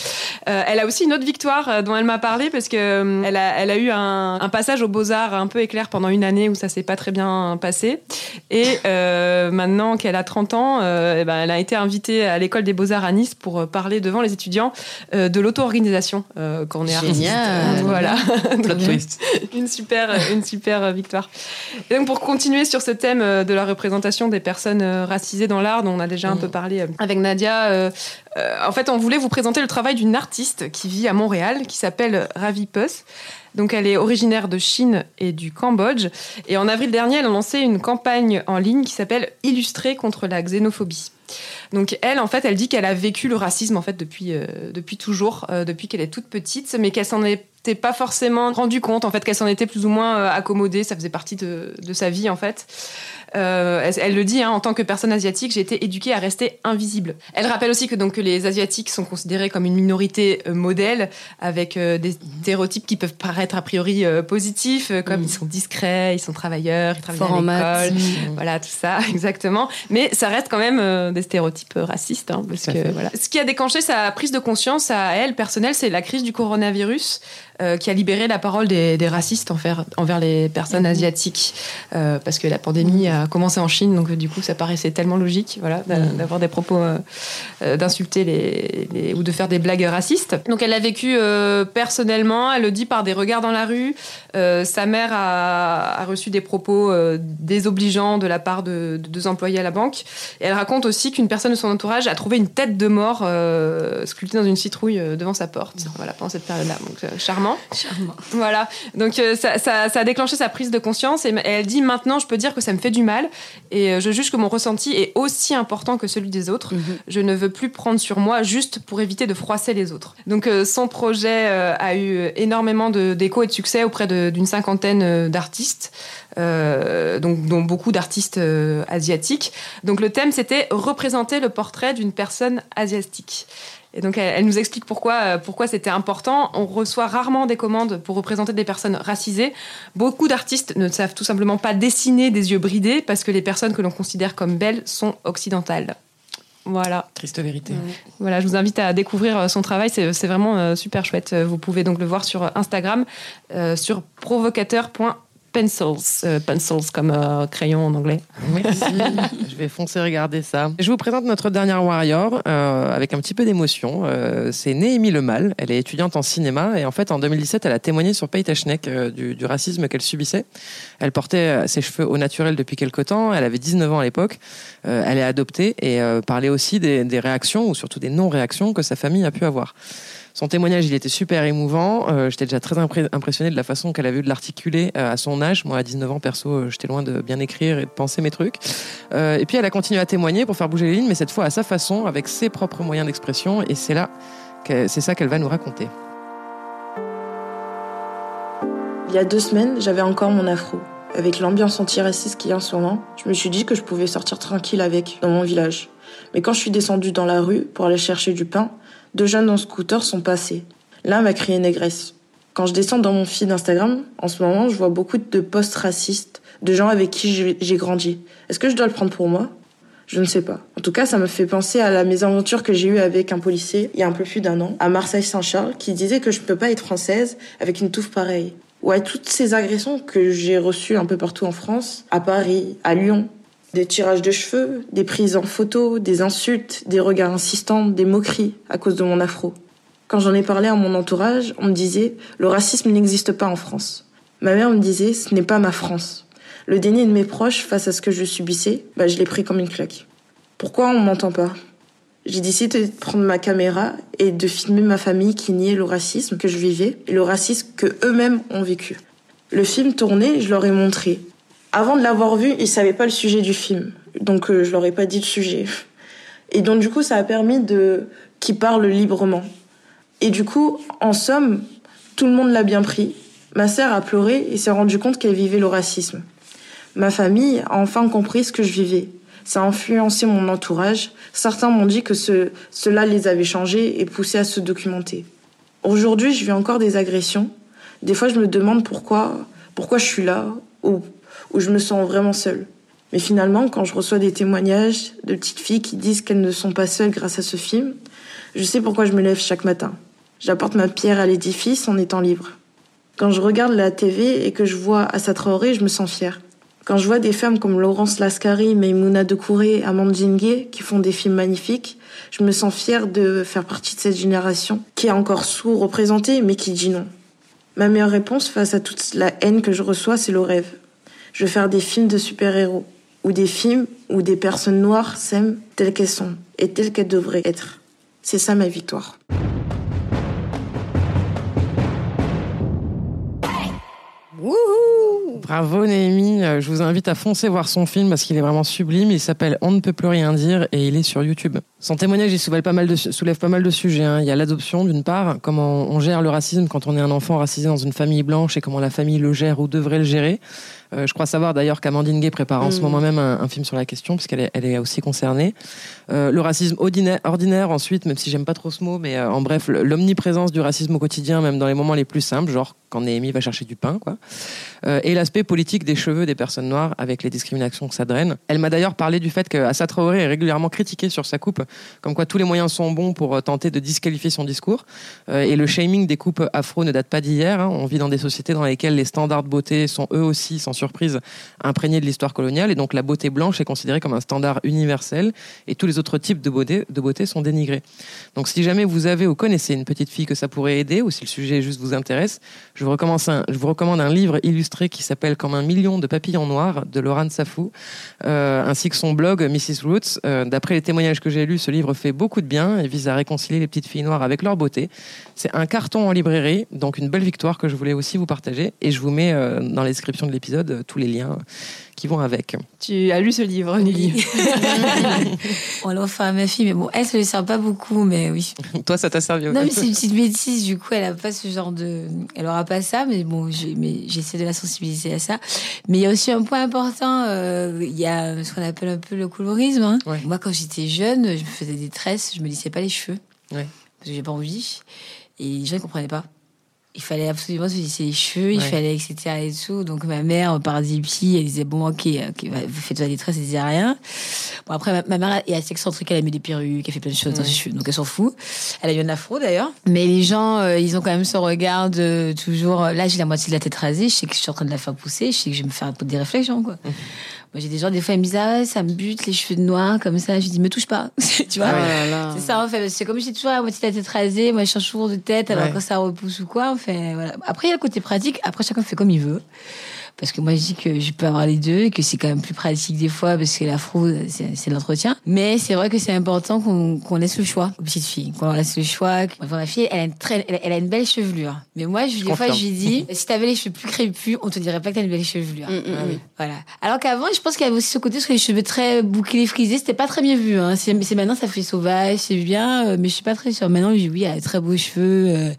Elle a aussi une autre victoire dont elle m'a parlé parce que elle a, elle a eu un, un passage aux Beaux Arts un peu éclair pendant une année où ça s'est pas très bien passé. Et euh, maintenant qu'elle a 30 ans, euh, eh ben, elle a été invitée à l'école des Beaux Arts à Nice pour parler devant les étudiants de l'auto-organisation quand on est artiste. Génial. Voilà. Plot twist. une super, une super victoire. Et donc pour continuer sur ce thème euh, de la représentation des personnes euh, racisées dans l'art, dont on a déjà un peu parlé euh, avec Nadia, euh, euh, en fait on voulait vous présenter le travail d'une artiste qui vit à Montréal, qui s'appelle Ravi Puss. Donc elle est originaire de Chine et du Cambodge. Et en avril dernier, elle a lancé une campagne en ligne qui s'appelle Illustrer contre la xénophobie. Donc elle, en fait, elle dit qu'elle a vécu le racisme en fait depuis euh, depuis toujours, euh, depuis qu'elle est toute petite, mais qu'elle s'en était pas forcément rendu compte, en fait, qu'elle s'en était plus ou moins euh, accommodée. Ça faisait partie de, de sa vie, en fait. Elle, elle le dit, hein, en tant que personne asiatique, j'ai été éduquée à rester invisible. Elle rappelle aussi que donc que les asiatiques sont considérés comme une minorité modèle, avec des stéréotypes qui peuvent paraître a priori positifs, comme ils sont discrets, ils sont travailleurs, ils travaillent Fort à l'école, voilà tout ça, exactement. Mais ça reste quand même des stéréotypes euh, racistes, hein, parce que voilà. Ce qui a déclenché sa prise de conscience à elle personnelle, c'est la crise du coronavirus, euh, qui a libéré la parole des, des racistes envers, envers les personnes Mhm. asiatiques, euh, parce que la pandémie a commencé en Chine, donc euh, du coup ça paraissait tellement logique, voilà, Mhm. d'avoir des propos, euh, d'insulter les, les- ou de faire des blagues racistes. Donc elle l'a vécu personnellement, elle le dit par des regards dans la rue. Sa mère a, a reçu des propos désobligeants de la part de, de deux employés à la banque. Et elle raconte aussi qu'une personne de son entourage a trouvé une tête de mort sculptée dans une citrouille devant sa porte. Voilà, pendant cette période-là. Donc euh, charmant. Charmant. Voilà. Donc euh, ça, ça- ça a déclenché sa prise de conscience et, elle dit maintenant je peux dire que ça me fait du mal et euh, je juge que mon ressenti est aussi important que celui des autres. Je ne veux plus prendre sur moi juste pour éviter de froisser les autres. Donc euh, son projet euh, a eu énormément d'écho et de succès auprès d'une cinquantaine d'artistes. donc, dont beaucoup d'artistes asiatiques. Donc le thème c'était représenter le portrait d'une personne asiatique. Et donc elle, elle nous explique pourquoi, euh, pourquoi c'était important. On reçoit rarement des commandes pour représenter des personnes racisées. Beaucoup d'artistes ne savent tout simplement pas dessiner des yeux bridés parce que les personnes que l'on considère comme belles sont occidentales. Voilà. Triste vérité. Voilà, je vous invite à découvrir euh, son travail, c'est vraiment euh, super chouette. Vous pouvez donc le voir sur Instagram, euh, sur provocateur.pencils, euh, pencils comme euh, crayon en anglais. Merci. je vais foncer regarder ça. Je vous présente notre dernière warrior euh, avec un petit peu d'émotion. C'est Néhémie Lemal. Elle est étudiante en cinéma et en fait en 2017 elle a témoigné sur Paytachnek euh, du, du racisme qu'elle subissait. Elle portait ses cheveux au naturel depuis quelque temps. Elle avait 19 ans à l'époque. Elle est adoptée et parlait aussi des, des réactions ou surtout des non-réactions que sa famille a pu avoir. Son témoignage, il était super émouvant. Euh, j'étais déjà très impressionné de la façon qu'elle avait eu de l'articuler euh, à son âge. Moi, à 19 ans, perso, euh, j'étais loin de bien écrire et de penser mes trucs. Et puis, elle a continué à témoigner pour faire bouger les lignes, mais cette fois à sa façon, avec ses propres moyens d'expression. Et c'est là, c'est ça qu'elle va nous raconter. Il y a deux semaines, j'avais encore mon afro. Avec l'ambiance antiraciste qu'il y a en ce moment, je me suis dit que je pouvais sortir tranquille avec, dans mon village. Mais quand je suis descendue dans la rue pour aller chercher du pain, deux jeunes en scooter sont passés. L'un m'a crié négresse. Quand je descends dans mon feed Instagram, en ce moment, je vois beaucoup de posts racistes, de gens avec qui j'ai grandi. Est-ce que je dois le prendre pour moi? Je ne sais pas. En tout cas, ça me fait penser à la mésaventure que j'ai eue avec un policier, il y a un peu plus d'un an, à Marseille-Saint-Charles, qui disait que je ne peux pas être française avec une touffe pareille. Ou à toutes ces agressions que j'ai reçues un peu partout en France, à Paris, à Lyon. Des tirages de cheveux, des prises en photo, des insultes, des regards insistants, des moqueries à cause de mon afro. Quand j'en ai parlé à mon entourage, on me disait le racisme n'existe pas en France. Ma mère me disait ce n'est pas ma France. Le déni de mes proches face à ce que je subissais, bah, je l'ai pris comme une claque. Pourquoi on m'entend pas? J'ai décidé de prendre ma caméra et de filmer ma famille qui niait le racisme que je vivais et le racisme que eux-mêmes ont vécu. Le film tourné, je leur ai montré. Avant de l'avoir vu, ils savaient pas le sujet du film, donc euh, je leur ai pas dit le sujet. Et donc du coup, ça a permis de qu'ils parlent librement. Et du coup, en somme, tout le monde l'a bien pris. Ma sœur a pleuré et s'est rendue compte qu'elle vivait le racisme. Ma famille a enfin compris ce que je vivais. Ça a influencé mon entourage. Certains m'ont dit que ce, cela les avait changés et poussés à se documenter. Aujourd'hui, je vis encore des agressions. Des fois, je me demande pourquoi, pourquoi je suis là, ou, ou je me sens vraiment seule. Mais finalement, quand je reçois des témoignages de petites filles qui disent qu'elles ne sont pas seules grâce à ce film, je sais pourquoi je me lève chaque matin. J'apporte ma pierre à l'édifice en étant libre. Quand je regarde la TV et que je vois Assa Traoré, je me sens fière. Quand je vois des femmes comme Laurence Lascari, Maïmouna Decouré, Amandine Gay qui font des films magnifiques, je me sens fière de faire partie de cette génération qui est encore sous-représentée mais qui dit non. Ma meilleure réponse face à toute la haine que je reçois, c'est le rêve. Je veux faire des films de super-héros ou des films où des personnes noires s'aiment telles qu'elles sont et telles qu'elles devraient être. C'est ça ma victoire. Bravo Néhémie, Euh, je vous invite à foncer voir son film parce qu'il est vraiment sublime. Il s'appelle On ne peut plus rien dire et il est sur YouTube. Son témoignage il soulève pas mal de, soulève pas mal de sujets. hein. Il y a l'adoption d'une part, comment on gère le racisme quand on est un enfant racisé dans une famille blanche et comment la famille le gère ou devrait le gérer. Euh, je crois savoir d'ailleurs qu'Amandine Gay prépare en ce Mm. moment même un, un film sur la question, puisqu'elle est, elle est aussi concernée. Euh, le racisme ordinaire, ordinaire, ensuite, même si j'aime pas trop ce mot, mais euh, en bref, l'omniprésence du racisme au quotidien, même dans les moments les plus simples, genre quand Néhémie va chercher du pain, quoi. Et l'aspect politique des cheveux des personnes noires avec les discriminations que ça draine. Elle m'a d'ailleurs parlé du fait qu'Assa Traoré est régulièrement critiquée sur sa coupe, comme quoi tous les moyens sont bons pour tenter de disqualifier son discours. Et le shaming des coupes afro ne date pas d'hier. hein. On vit dans des sociétés dans lesquelles les standards de beauté sont eux aussi, sans surprise, imprégnés de l'histoire coloniale. Et donc la beauté blanche est considérée comme un standard universel et tous les autres types de beauté, de beauté sont dénigrés. Donc si jamais vous avez ou connaissez une petite fille que ça pourrait aider ou si le sujet juste vous intéresse, je vous recommande un, je vous recommande un livre illustré qui s'appelle Comme un million de papillons noirs de Laurent Safou, euh, ainsi que son blog Mrs. Roots. Euh, D'après les témoignages que j'ai lus, ce livre fait beaucoup de bien et vise à réconcilier les petites filles noires avec leur beauté. C'est un carton en librairie, donc une belle victoire que je voulais aussi vous partager. Et je vous mets euh, dans la description de l'épisode euh, tous les liens qui vont avec. Tu as lu ce livre, Nelly On l'a offert à ma fille, mais bon, elle, ça lui sert pas beaucoup, mais oui. Toi, ça t'a servi Non, mais c'est une petite bêtise, du coup, elle a pas ce genre de. Elle aura pas ça, mais bon, j'essaie de la sensibiliser à ça. Mais il y a aussi un point important, euh, il y a ce qu'on appelle un peu le colorisme. hein. Moi, quand j'étais jeune, je me faisais des tresses, je me lissais pas les cheveux. Ouais. Parce que j'ai pas envie. Et les gens ne comprenaient pas. Il fallait absolument se lisser les cheveux, il fallait, etc. et tout. Donc ma mère, par dépit, elle disait, bon, ok, ok, va- fais-toi des tresses, elle disait rien. Bon, après, ma, ma mère est assez excentrique, elle a mis des perruques, elle fait plein de choses dans ses cheveux, donc elle s'en fout. Elle a eu un afro d'ailleurs. Mais les gens, euh, ils ont quand même ce regard de toujours. Là, j'ai la moitié de la tête rasée, je sais que je suis en train de la faire pousser, je sais que je vais me faire des réflexions, quoi. Moi, j'ai des gens, des fois, ils me disent, ah ouais, ça me bute, les cheveux noirs, comme ça. Je dis, me touche pas. tu vois? Ah. C'est ça, en fait. C'est comme j'ai toujours la moitié de la tête rasée. Moi, je change toujours de tête, alors Ouais. quand ça repousse ou quoi, on fait, voilà. Après, il y a le côté pratique. Après, chacun fait comme il veut. Parce que moi, je dis que je peux avoir les deux et que c'est quand même plus pratique des fois parce que l'afro, c'est c'est l'entretien. Mais c'est vrai que c'est important qu'on qu'on laisse le choix aux petites filles. Qu'on laisse le choix. Moi, ma fille, elle a une, très, elle a, une belle chevelure. Mais moi, je, des fois, je lui dis, si t'avais les cheveux plus crépus, on te dirait pas que t'as une belle chevelure. Mm, mm, mm. Voilà. Alors qu'avant, je pense qu'il y avait aussi ce côté, parce que les cheveux très bouclés, frisés, c'était pas très bien vu. Hein. C'est maintenant, ça fait sauvage, c'est bien, euh, mais je suis pas très sûre. Maintenant, je dis oui, elle a très beaux cheveux, euh,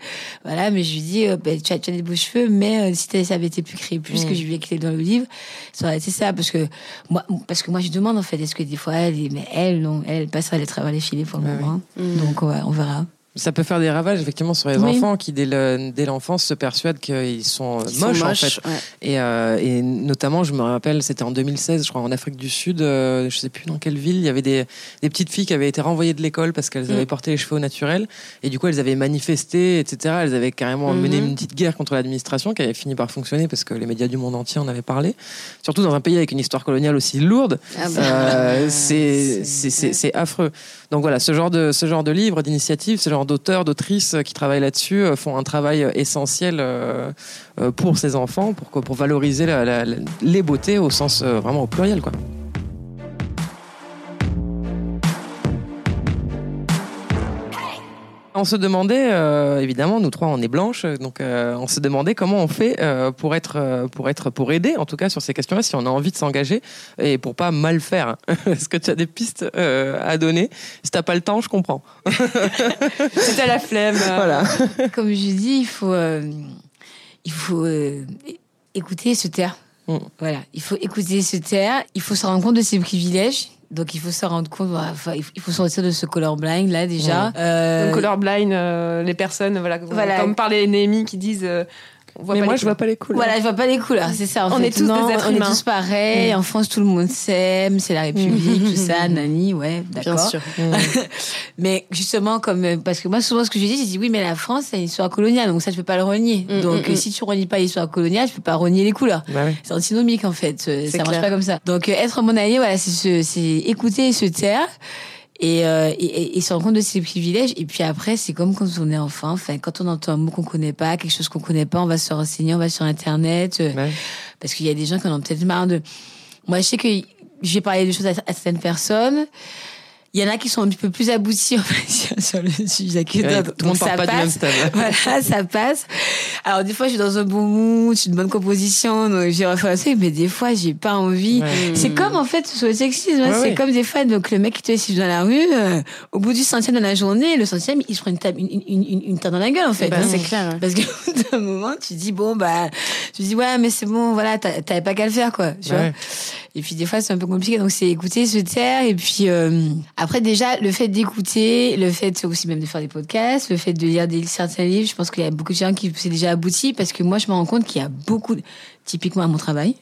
voilà, mais je lui dis, euh, ben, tu, as, tu as des beaux cheveux, mais euh, si ça avait été plus crépus, que je lui ai écrit dans le livre, ça aurait été ça, parce que moi, parce que moi, je demande en fait, est-ce que des fois, elle, mais elle, non, elle, elle passera à travers les filets pour le moment. Donc, ouais, on verra. Ça peut faire des ravages effectivement sur les Oui. enfants qui dès le- dès l'enfance se persuadent qu'ils sont moches, en fait. ouais. Et, euh, et notamment, je me rappelle, c'était en 2016, je crois, en Afrique du Sud, euh, je sais plus dans quelle ville, il y avait des, des petites filles qui avaient été renvoyées de l'école parce qu'elles avaient Mm. porté les cheveux au naturel. Et du coup, elles avaient manifesté, etc. Elles avaient carrément Mhm. mené une petite guerre contre l'administration qui avait fini par fonctionner parce que les médias du monde entier en avaient parlé. Surtout dans un pays avec une histoire coloniale aussi lourde. Ah bah, Euh, c'est affreux. Donc voilà, ce genre de, ce genre de d'initiative, ce genre d'auteurs, d'autrices euh, qui travaillent là-dessus euh, font un travail euh, essentiel pour ces enfants, pour, pour valoriser les beautés au sens vraiment au pluriel. Quoi. On se demandait, euh, évidemment, nous trois, on est blanches, donc euh, on se demandait comment on fait euh, pour être, pour être, pour aider, en tout cas sur ces questions-là, si on a envie de s'engager et pour pas mal faire. Est-ce que tu as des pistes à donner? Si t'as pas le temps, je comprends. C'était la flemme. Voilà. Comme je dis, il faut, il faut écouter et se taire. Mm. Voilà, il faut écouter et se taire. Il faut se rendre compte de ses privilèges. Donc il faut se rendre compte, enfin, il faut- sortir de ce colorblind là déjà. Mm. Euh, colorblind, euh, les personnes, voilà, Voilà. comme par les Némi qui disent. On voit Mais pas moi, les je vois pas les couleurs. Voilà, je vois pas les couleurs, c'est ça. en On fait. est tous Non, des êtres on humains. est tous pareils. En France, tout le monde s'aime, c'est la République, tout ça, nani, ouais, Bien d'accord. sûr. Mais justement, comme euh, parce que moi, souvent, ce que je dis, j'ai dit oui, mais la France, c'est une histoire coloniale, donc ça, je peux pas le renier. Mm, donc, mm, mm. si tu renies pas l'histoire coloniale, je peux pas renier les couleurs. Bah oui. C'est antinomique en fait. Ça marche clair. pas comme ça. Donc, euh, être mon allié, voilà, c'est écouter et se taire. Et, euh, et, et- et se rendre compte de ses privilèges. Et puis après, c'est comme quand on est enfant. Enfin, quand on entend un mot qu'on connaît pas, quelque chose qu'on connaît pas, on va se renseigner, on va sur Internet. euh, Ouais. parce qu'il y a des gens qui en ont peut-être marre de. Moi, je sais que j'ai parlé de choses à, à certaines personnes. Il y en a qui sont un petit peu plus aboutis en fait, sur le sujet que Ouais, d'autres. tout le monde Donc, part ça pas du même passe. stade. Voilà, ça passe. Alors des fois, je suis dans un bon mood, je suis une bonne composition, donc j'ai refait un truc, mais des fois, j'ai pas envie. Ouais. C'est comme en fait sur le sexisme, hein, Ouais, c'est ouais. comme des fois, donc le mec qui te laisse dans la rue, euh, au bout du centième de la journée, le centième, il se prend une table, une, une, une, une tarte dans la gueule en fait. Bah, hein. c'est clair. Parce qu'au bout d'un moment, tu dis bon bah, tu dis ouais, mais c'est bon, voilà, t'avais pas qu'à le faire quoi. Tu vois. Et puis des fois, c'est un peu compliqué. Donc, c'est écouter, se taire. Et puis, euh, après, déjà, le fait d'écouter, le fait aussi même de faire des podcasts, le fait de lire des, certains livres, je pense qu'il y a beaucoup de gens qui c'est déjà abouti parce que moi, je me rends compte qu'il y a beaucoup, de- typiquement à mon travail,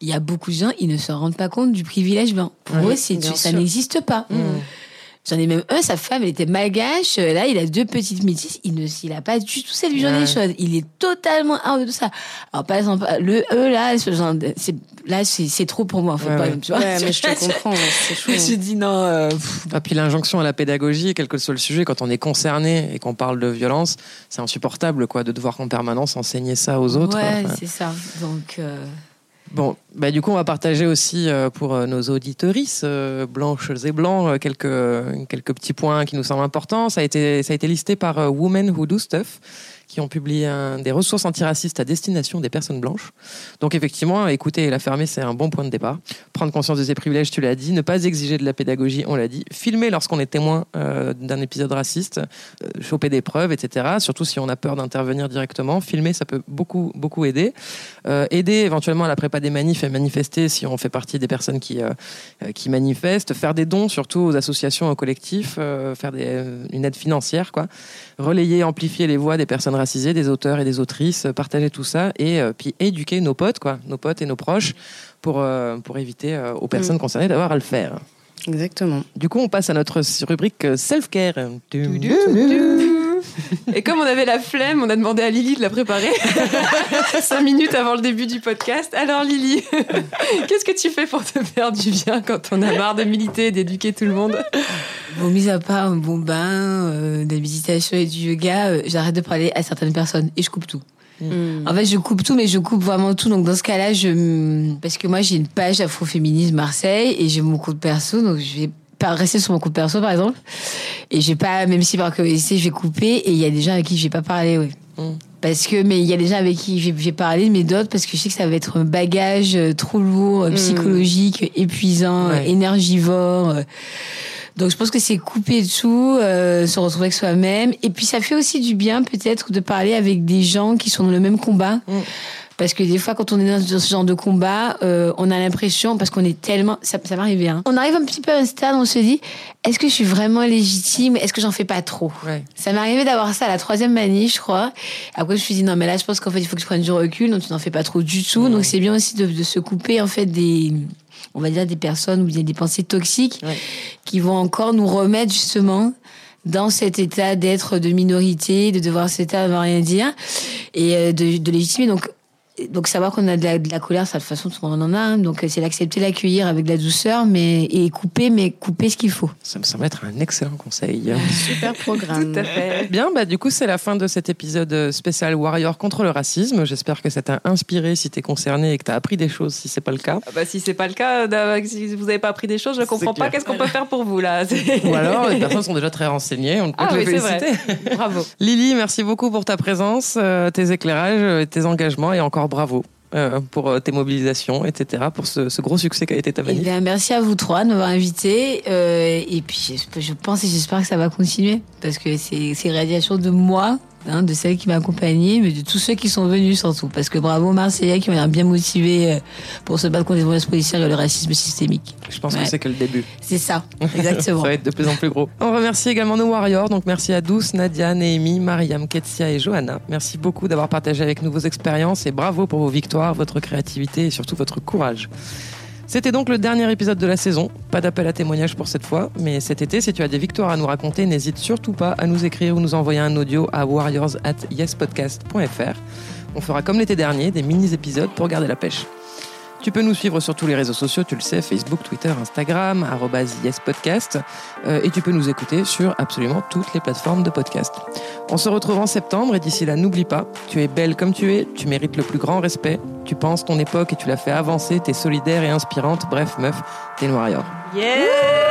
il y a beaucoup de gens, ils ne se rendent pas compte du privilège blanc. Pour eux, c'est, ça n'existe pas. J'en ai même un, sa femme, elle était malgache. euh, Là, il a deux petites métisses. Il ne, il a pas du tout cette vision Ouais. des choses. Il est totalement hors de tout ça. Alors, par exemple, le eux, là, ce genre de- c'est, là, c'est, c'est trop pour moi, en fait. Ouais, pas- ouais. Tu vois Ouais, mais je te comprends, c'est chaud. Je me suis dit, non, euh, Et puis l'injonction à la pédagogie, quel que soit le sujet, quand on est concerné et qu'on parle de violence, c'est insupportable quoi, de devoir en permanence enseigner ça aux autres. ouais, Enfin, c'est ça. Donc, euh, Bon, bah, du coup, on va partager aussi euh, pour euh, nos auditorices euh, blanches et blancs quelques, petits points qui nous semblent importants. Ça a été, listé par Women Who Do Stuff, qui ont publié des ressources antiracistes à destination des personnes blanches. Donc, effectivement, écouter et la fermer, c'est un bon point de départ. Prendre conscience de ses privilèges, tu l'as dit. Ne pas exiger de la pédagogie, on l'a dit. Filmer lorsqu'on est témoin euh, d'un épisode raciste. euh, choper des preuves, etc. Surtout si on a peur d'intervenir directement. Filmer, ça peut beaucoup, beaucoup aider. Euh, aider éventuellement à la prépa des manifs et manifester si on fait partie des personnes qui, qui manifestent. Faire des dons surtout aux associations, aux collectifs. faire une aide financière, quoi. Relayer, amplifier les voix des personnes racisées, des auteurs et des autrices. euh, Partager tout ça et euh, puis éduquer nos potes, quoi. Nos potes et nos proches pour, euh, pour éviter aux personnes concernées d'avoir à le faire. Exactement. Du coup, on passe à notre rubrique self-care. Et comme on avait la flemme, on a demandé à Lily de la préparer cinq minutes avant le début du podcast. Alors Lily, qu'est-ce que tu fais pour te faire du bien quand on a marre de militer et d'éduquer tout le monde? Bon, mis à part un bon bain, euh, de la méditation et du yoga, euh, j'arrête de parler à certaines personnes et je coupe tout. Mm. En fait, je coupe tout, mais je coupe vraiment tout. Donc, dans ce cas-là, je, parce que moi, j'ai une page Afroféminisme Marseille et j'ai mon compte perso, donc je vais rester sur mon compte perso, par exemple. Et j'ai pas, même si par curiosité, je vais couper et il y a des gens avec qui je vais pas parler, oui. Mm. Parce que, mais il y a des gens avec qui je vais- je vais parler, mais d'autres parce que je sais que ça va être un bagage euh, trop lourd, euh, Mm. psychologique, épuisant, Ouais. euh, énergivore. Donc je pense que c'est couper tout, euh, se retrouver avec soi-même. Et puis ça fait aussi du bien peut-être de parler avec des gens qui sont dans le même combat. Mm. Parce que des fois, quand on est dans ce genre de combat, euh, on a l'impression, parce qu'on est tellement... Ça, ça arrivé, hein. On arrive un petit peu à un stade où on se dit, est-ce que je suis vraiment légitime? Est-ce que j'en fais pas trop? Ouais. Ça m'est arrivé d'avoir ça à la troisième manif, je crois. Après, je me suis dit, non, mais là, je pense qu'en fait, il faut que je prenne du recul, donc tu n'en fais pas trop du tout. Donc c'est bien aussi de, de se couper, en fait, des... On va dire des personnes y a des pensées toxiques Ouais. qui vont encore nous remettre justement dans cet état d'être de minorité, de devoir cet état de rien dire et euh, de, de légitimer. Donc, donc savoir qu'on a de la, de la colère, ça de toute façon tout le monde en a. hein. donc euh, c'est l'accepter, l'accueillir avec de la douceur, mais et couper, mais couper ce qu'il faut. Ça me semble être un excellent conseil. Super programme. Tout à fait. Bien, bah, du coup, c'est la fin de cet épisode euh, spécial Warrior contre le racisme. J'espère que ça t'a inspiré si t'es concerné et que t'as appris des choses si c'est pas le cas. Ah bah, si c'est pas le cas, d'avoir- si vous n'avez pas appris des choses, je comprends clair. pas qu'est-ce qu'on peut faire pour vous là. Ou alors, les personnes sont déjà très renseignées, on ne peut Ah oui, les c'est féliciter. vrai. Bravo. Lily, merci beaucoup pour ta présence, euh, tes éclairages, euh, tes engagements et encore bravo. euh, pour euh, tes mobilisations, etc., pour ce, ce gros succès qu'a été ta Eh bien, merci à vous trois de m'avoir invité. euh, et puis, je, pense et j'espère que ça va continuer. Parce que c'est c'est radiation de moi, hein, de celles qui m'ont accompagnée, mais de tous ceux qui sont venus surtout. Parce que bravo Marseillais qui ont l'air bien motivés euh, pour se battre contre les violences policières et le racisme systémique. Je pense Ouais. que c'est que le début. C'est ça, exactement. Ça va être de plus en plus gros. On remercie également nos Warriors. Donc merci à Douce, Nadia, Néhémie, Mariam, Ketsia et Johanna. Merci beaucoup d'avoir partagé avec nous vos expériences et bravo pour vos victoires, votre créativité et surtout votre courage. C'était donc le dernier épisode de la saison. Pas d'appel à témoignage pour cette fois, mais cet été, si tu as des victoires à nous raconter, n'hésite surtout pas à nous écrire ou nous envoyer un audio à warriors at yespodcast.fr. On fera comme l'été dernier, des mini-épisodes pour garder la pêche. Tu peux nous suivre sur tous les réseaux sociaux, tu le sais, Facebook, Twitter, Instagram, yespodcast. Euh, et tu peux nous écouter sur absolument toutes les plateformes de podcast. On se retrouve en septembre et d'ici là, n'oublie pas, tu es belle comme tu es, tu mérites le plus grand respect, tu penses ton époque et tu la fais avancer, t'es solidaire et inspirante, bref, meuf, t'es une warrior. Yeah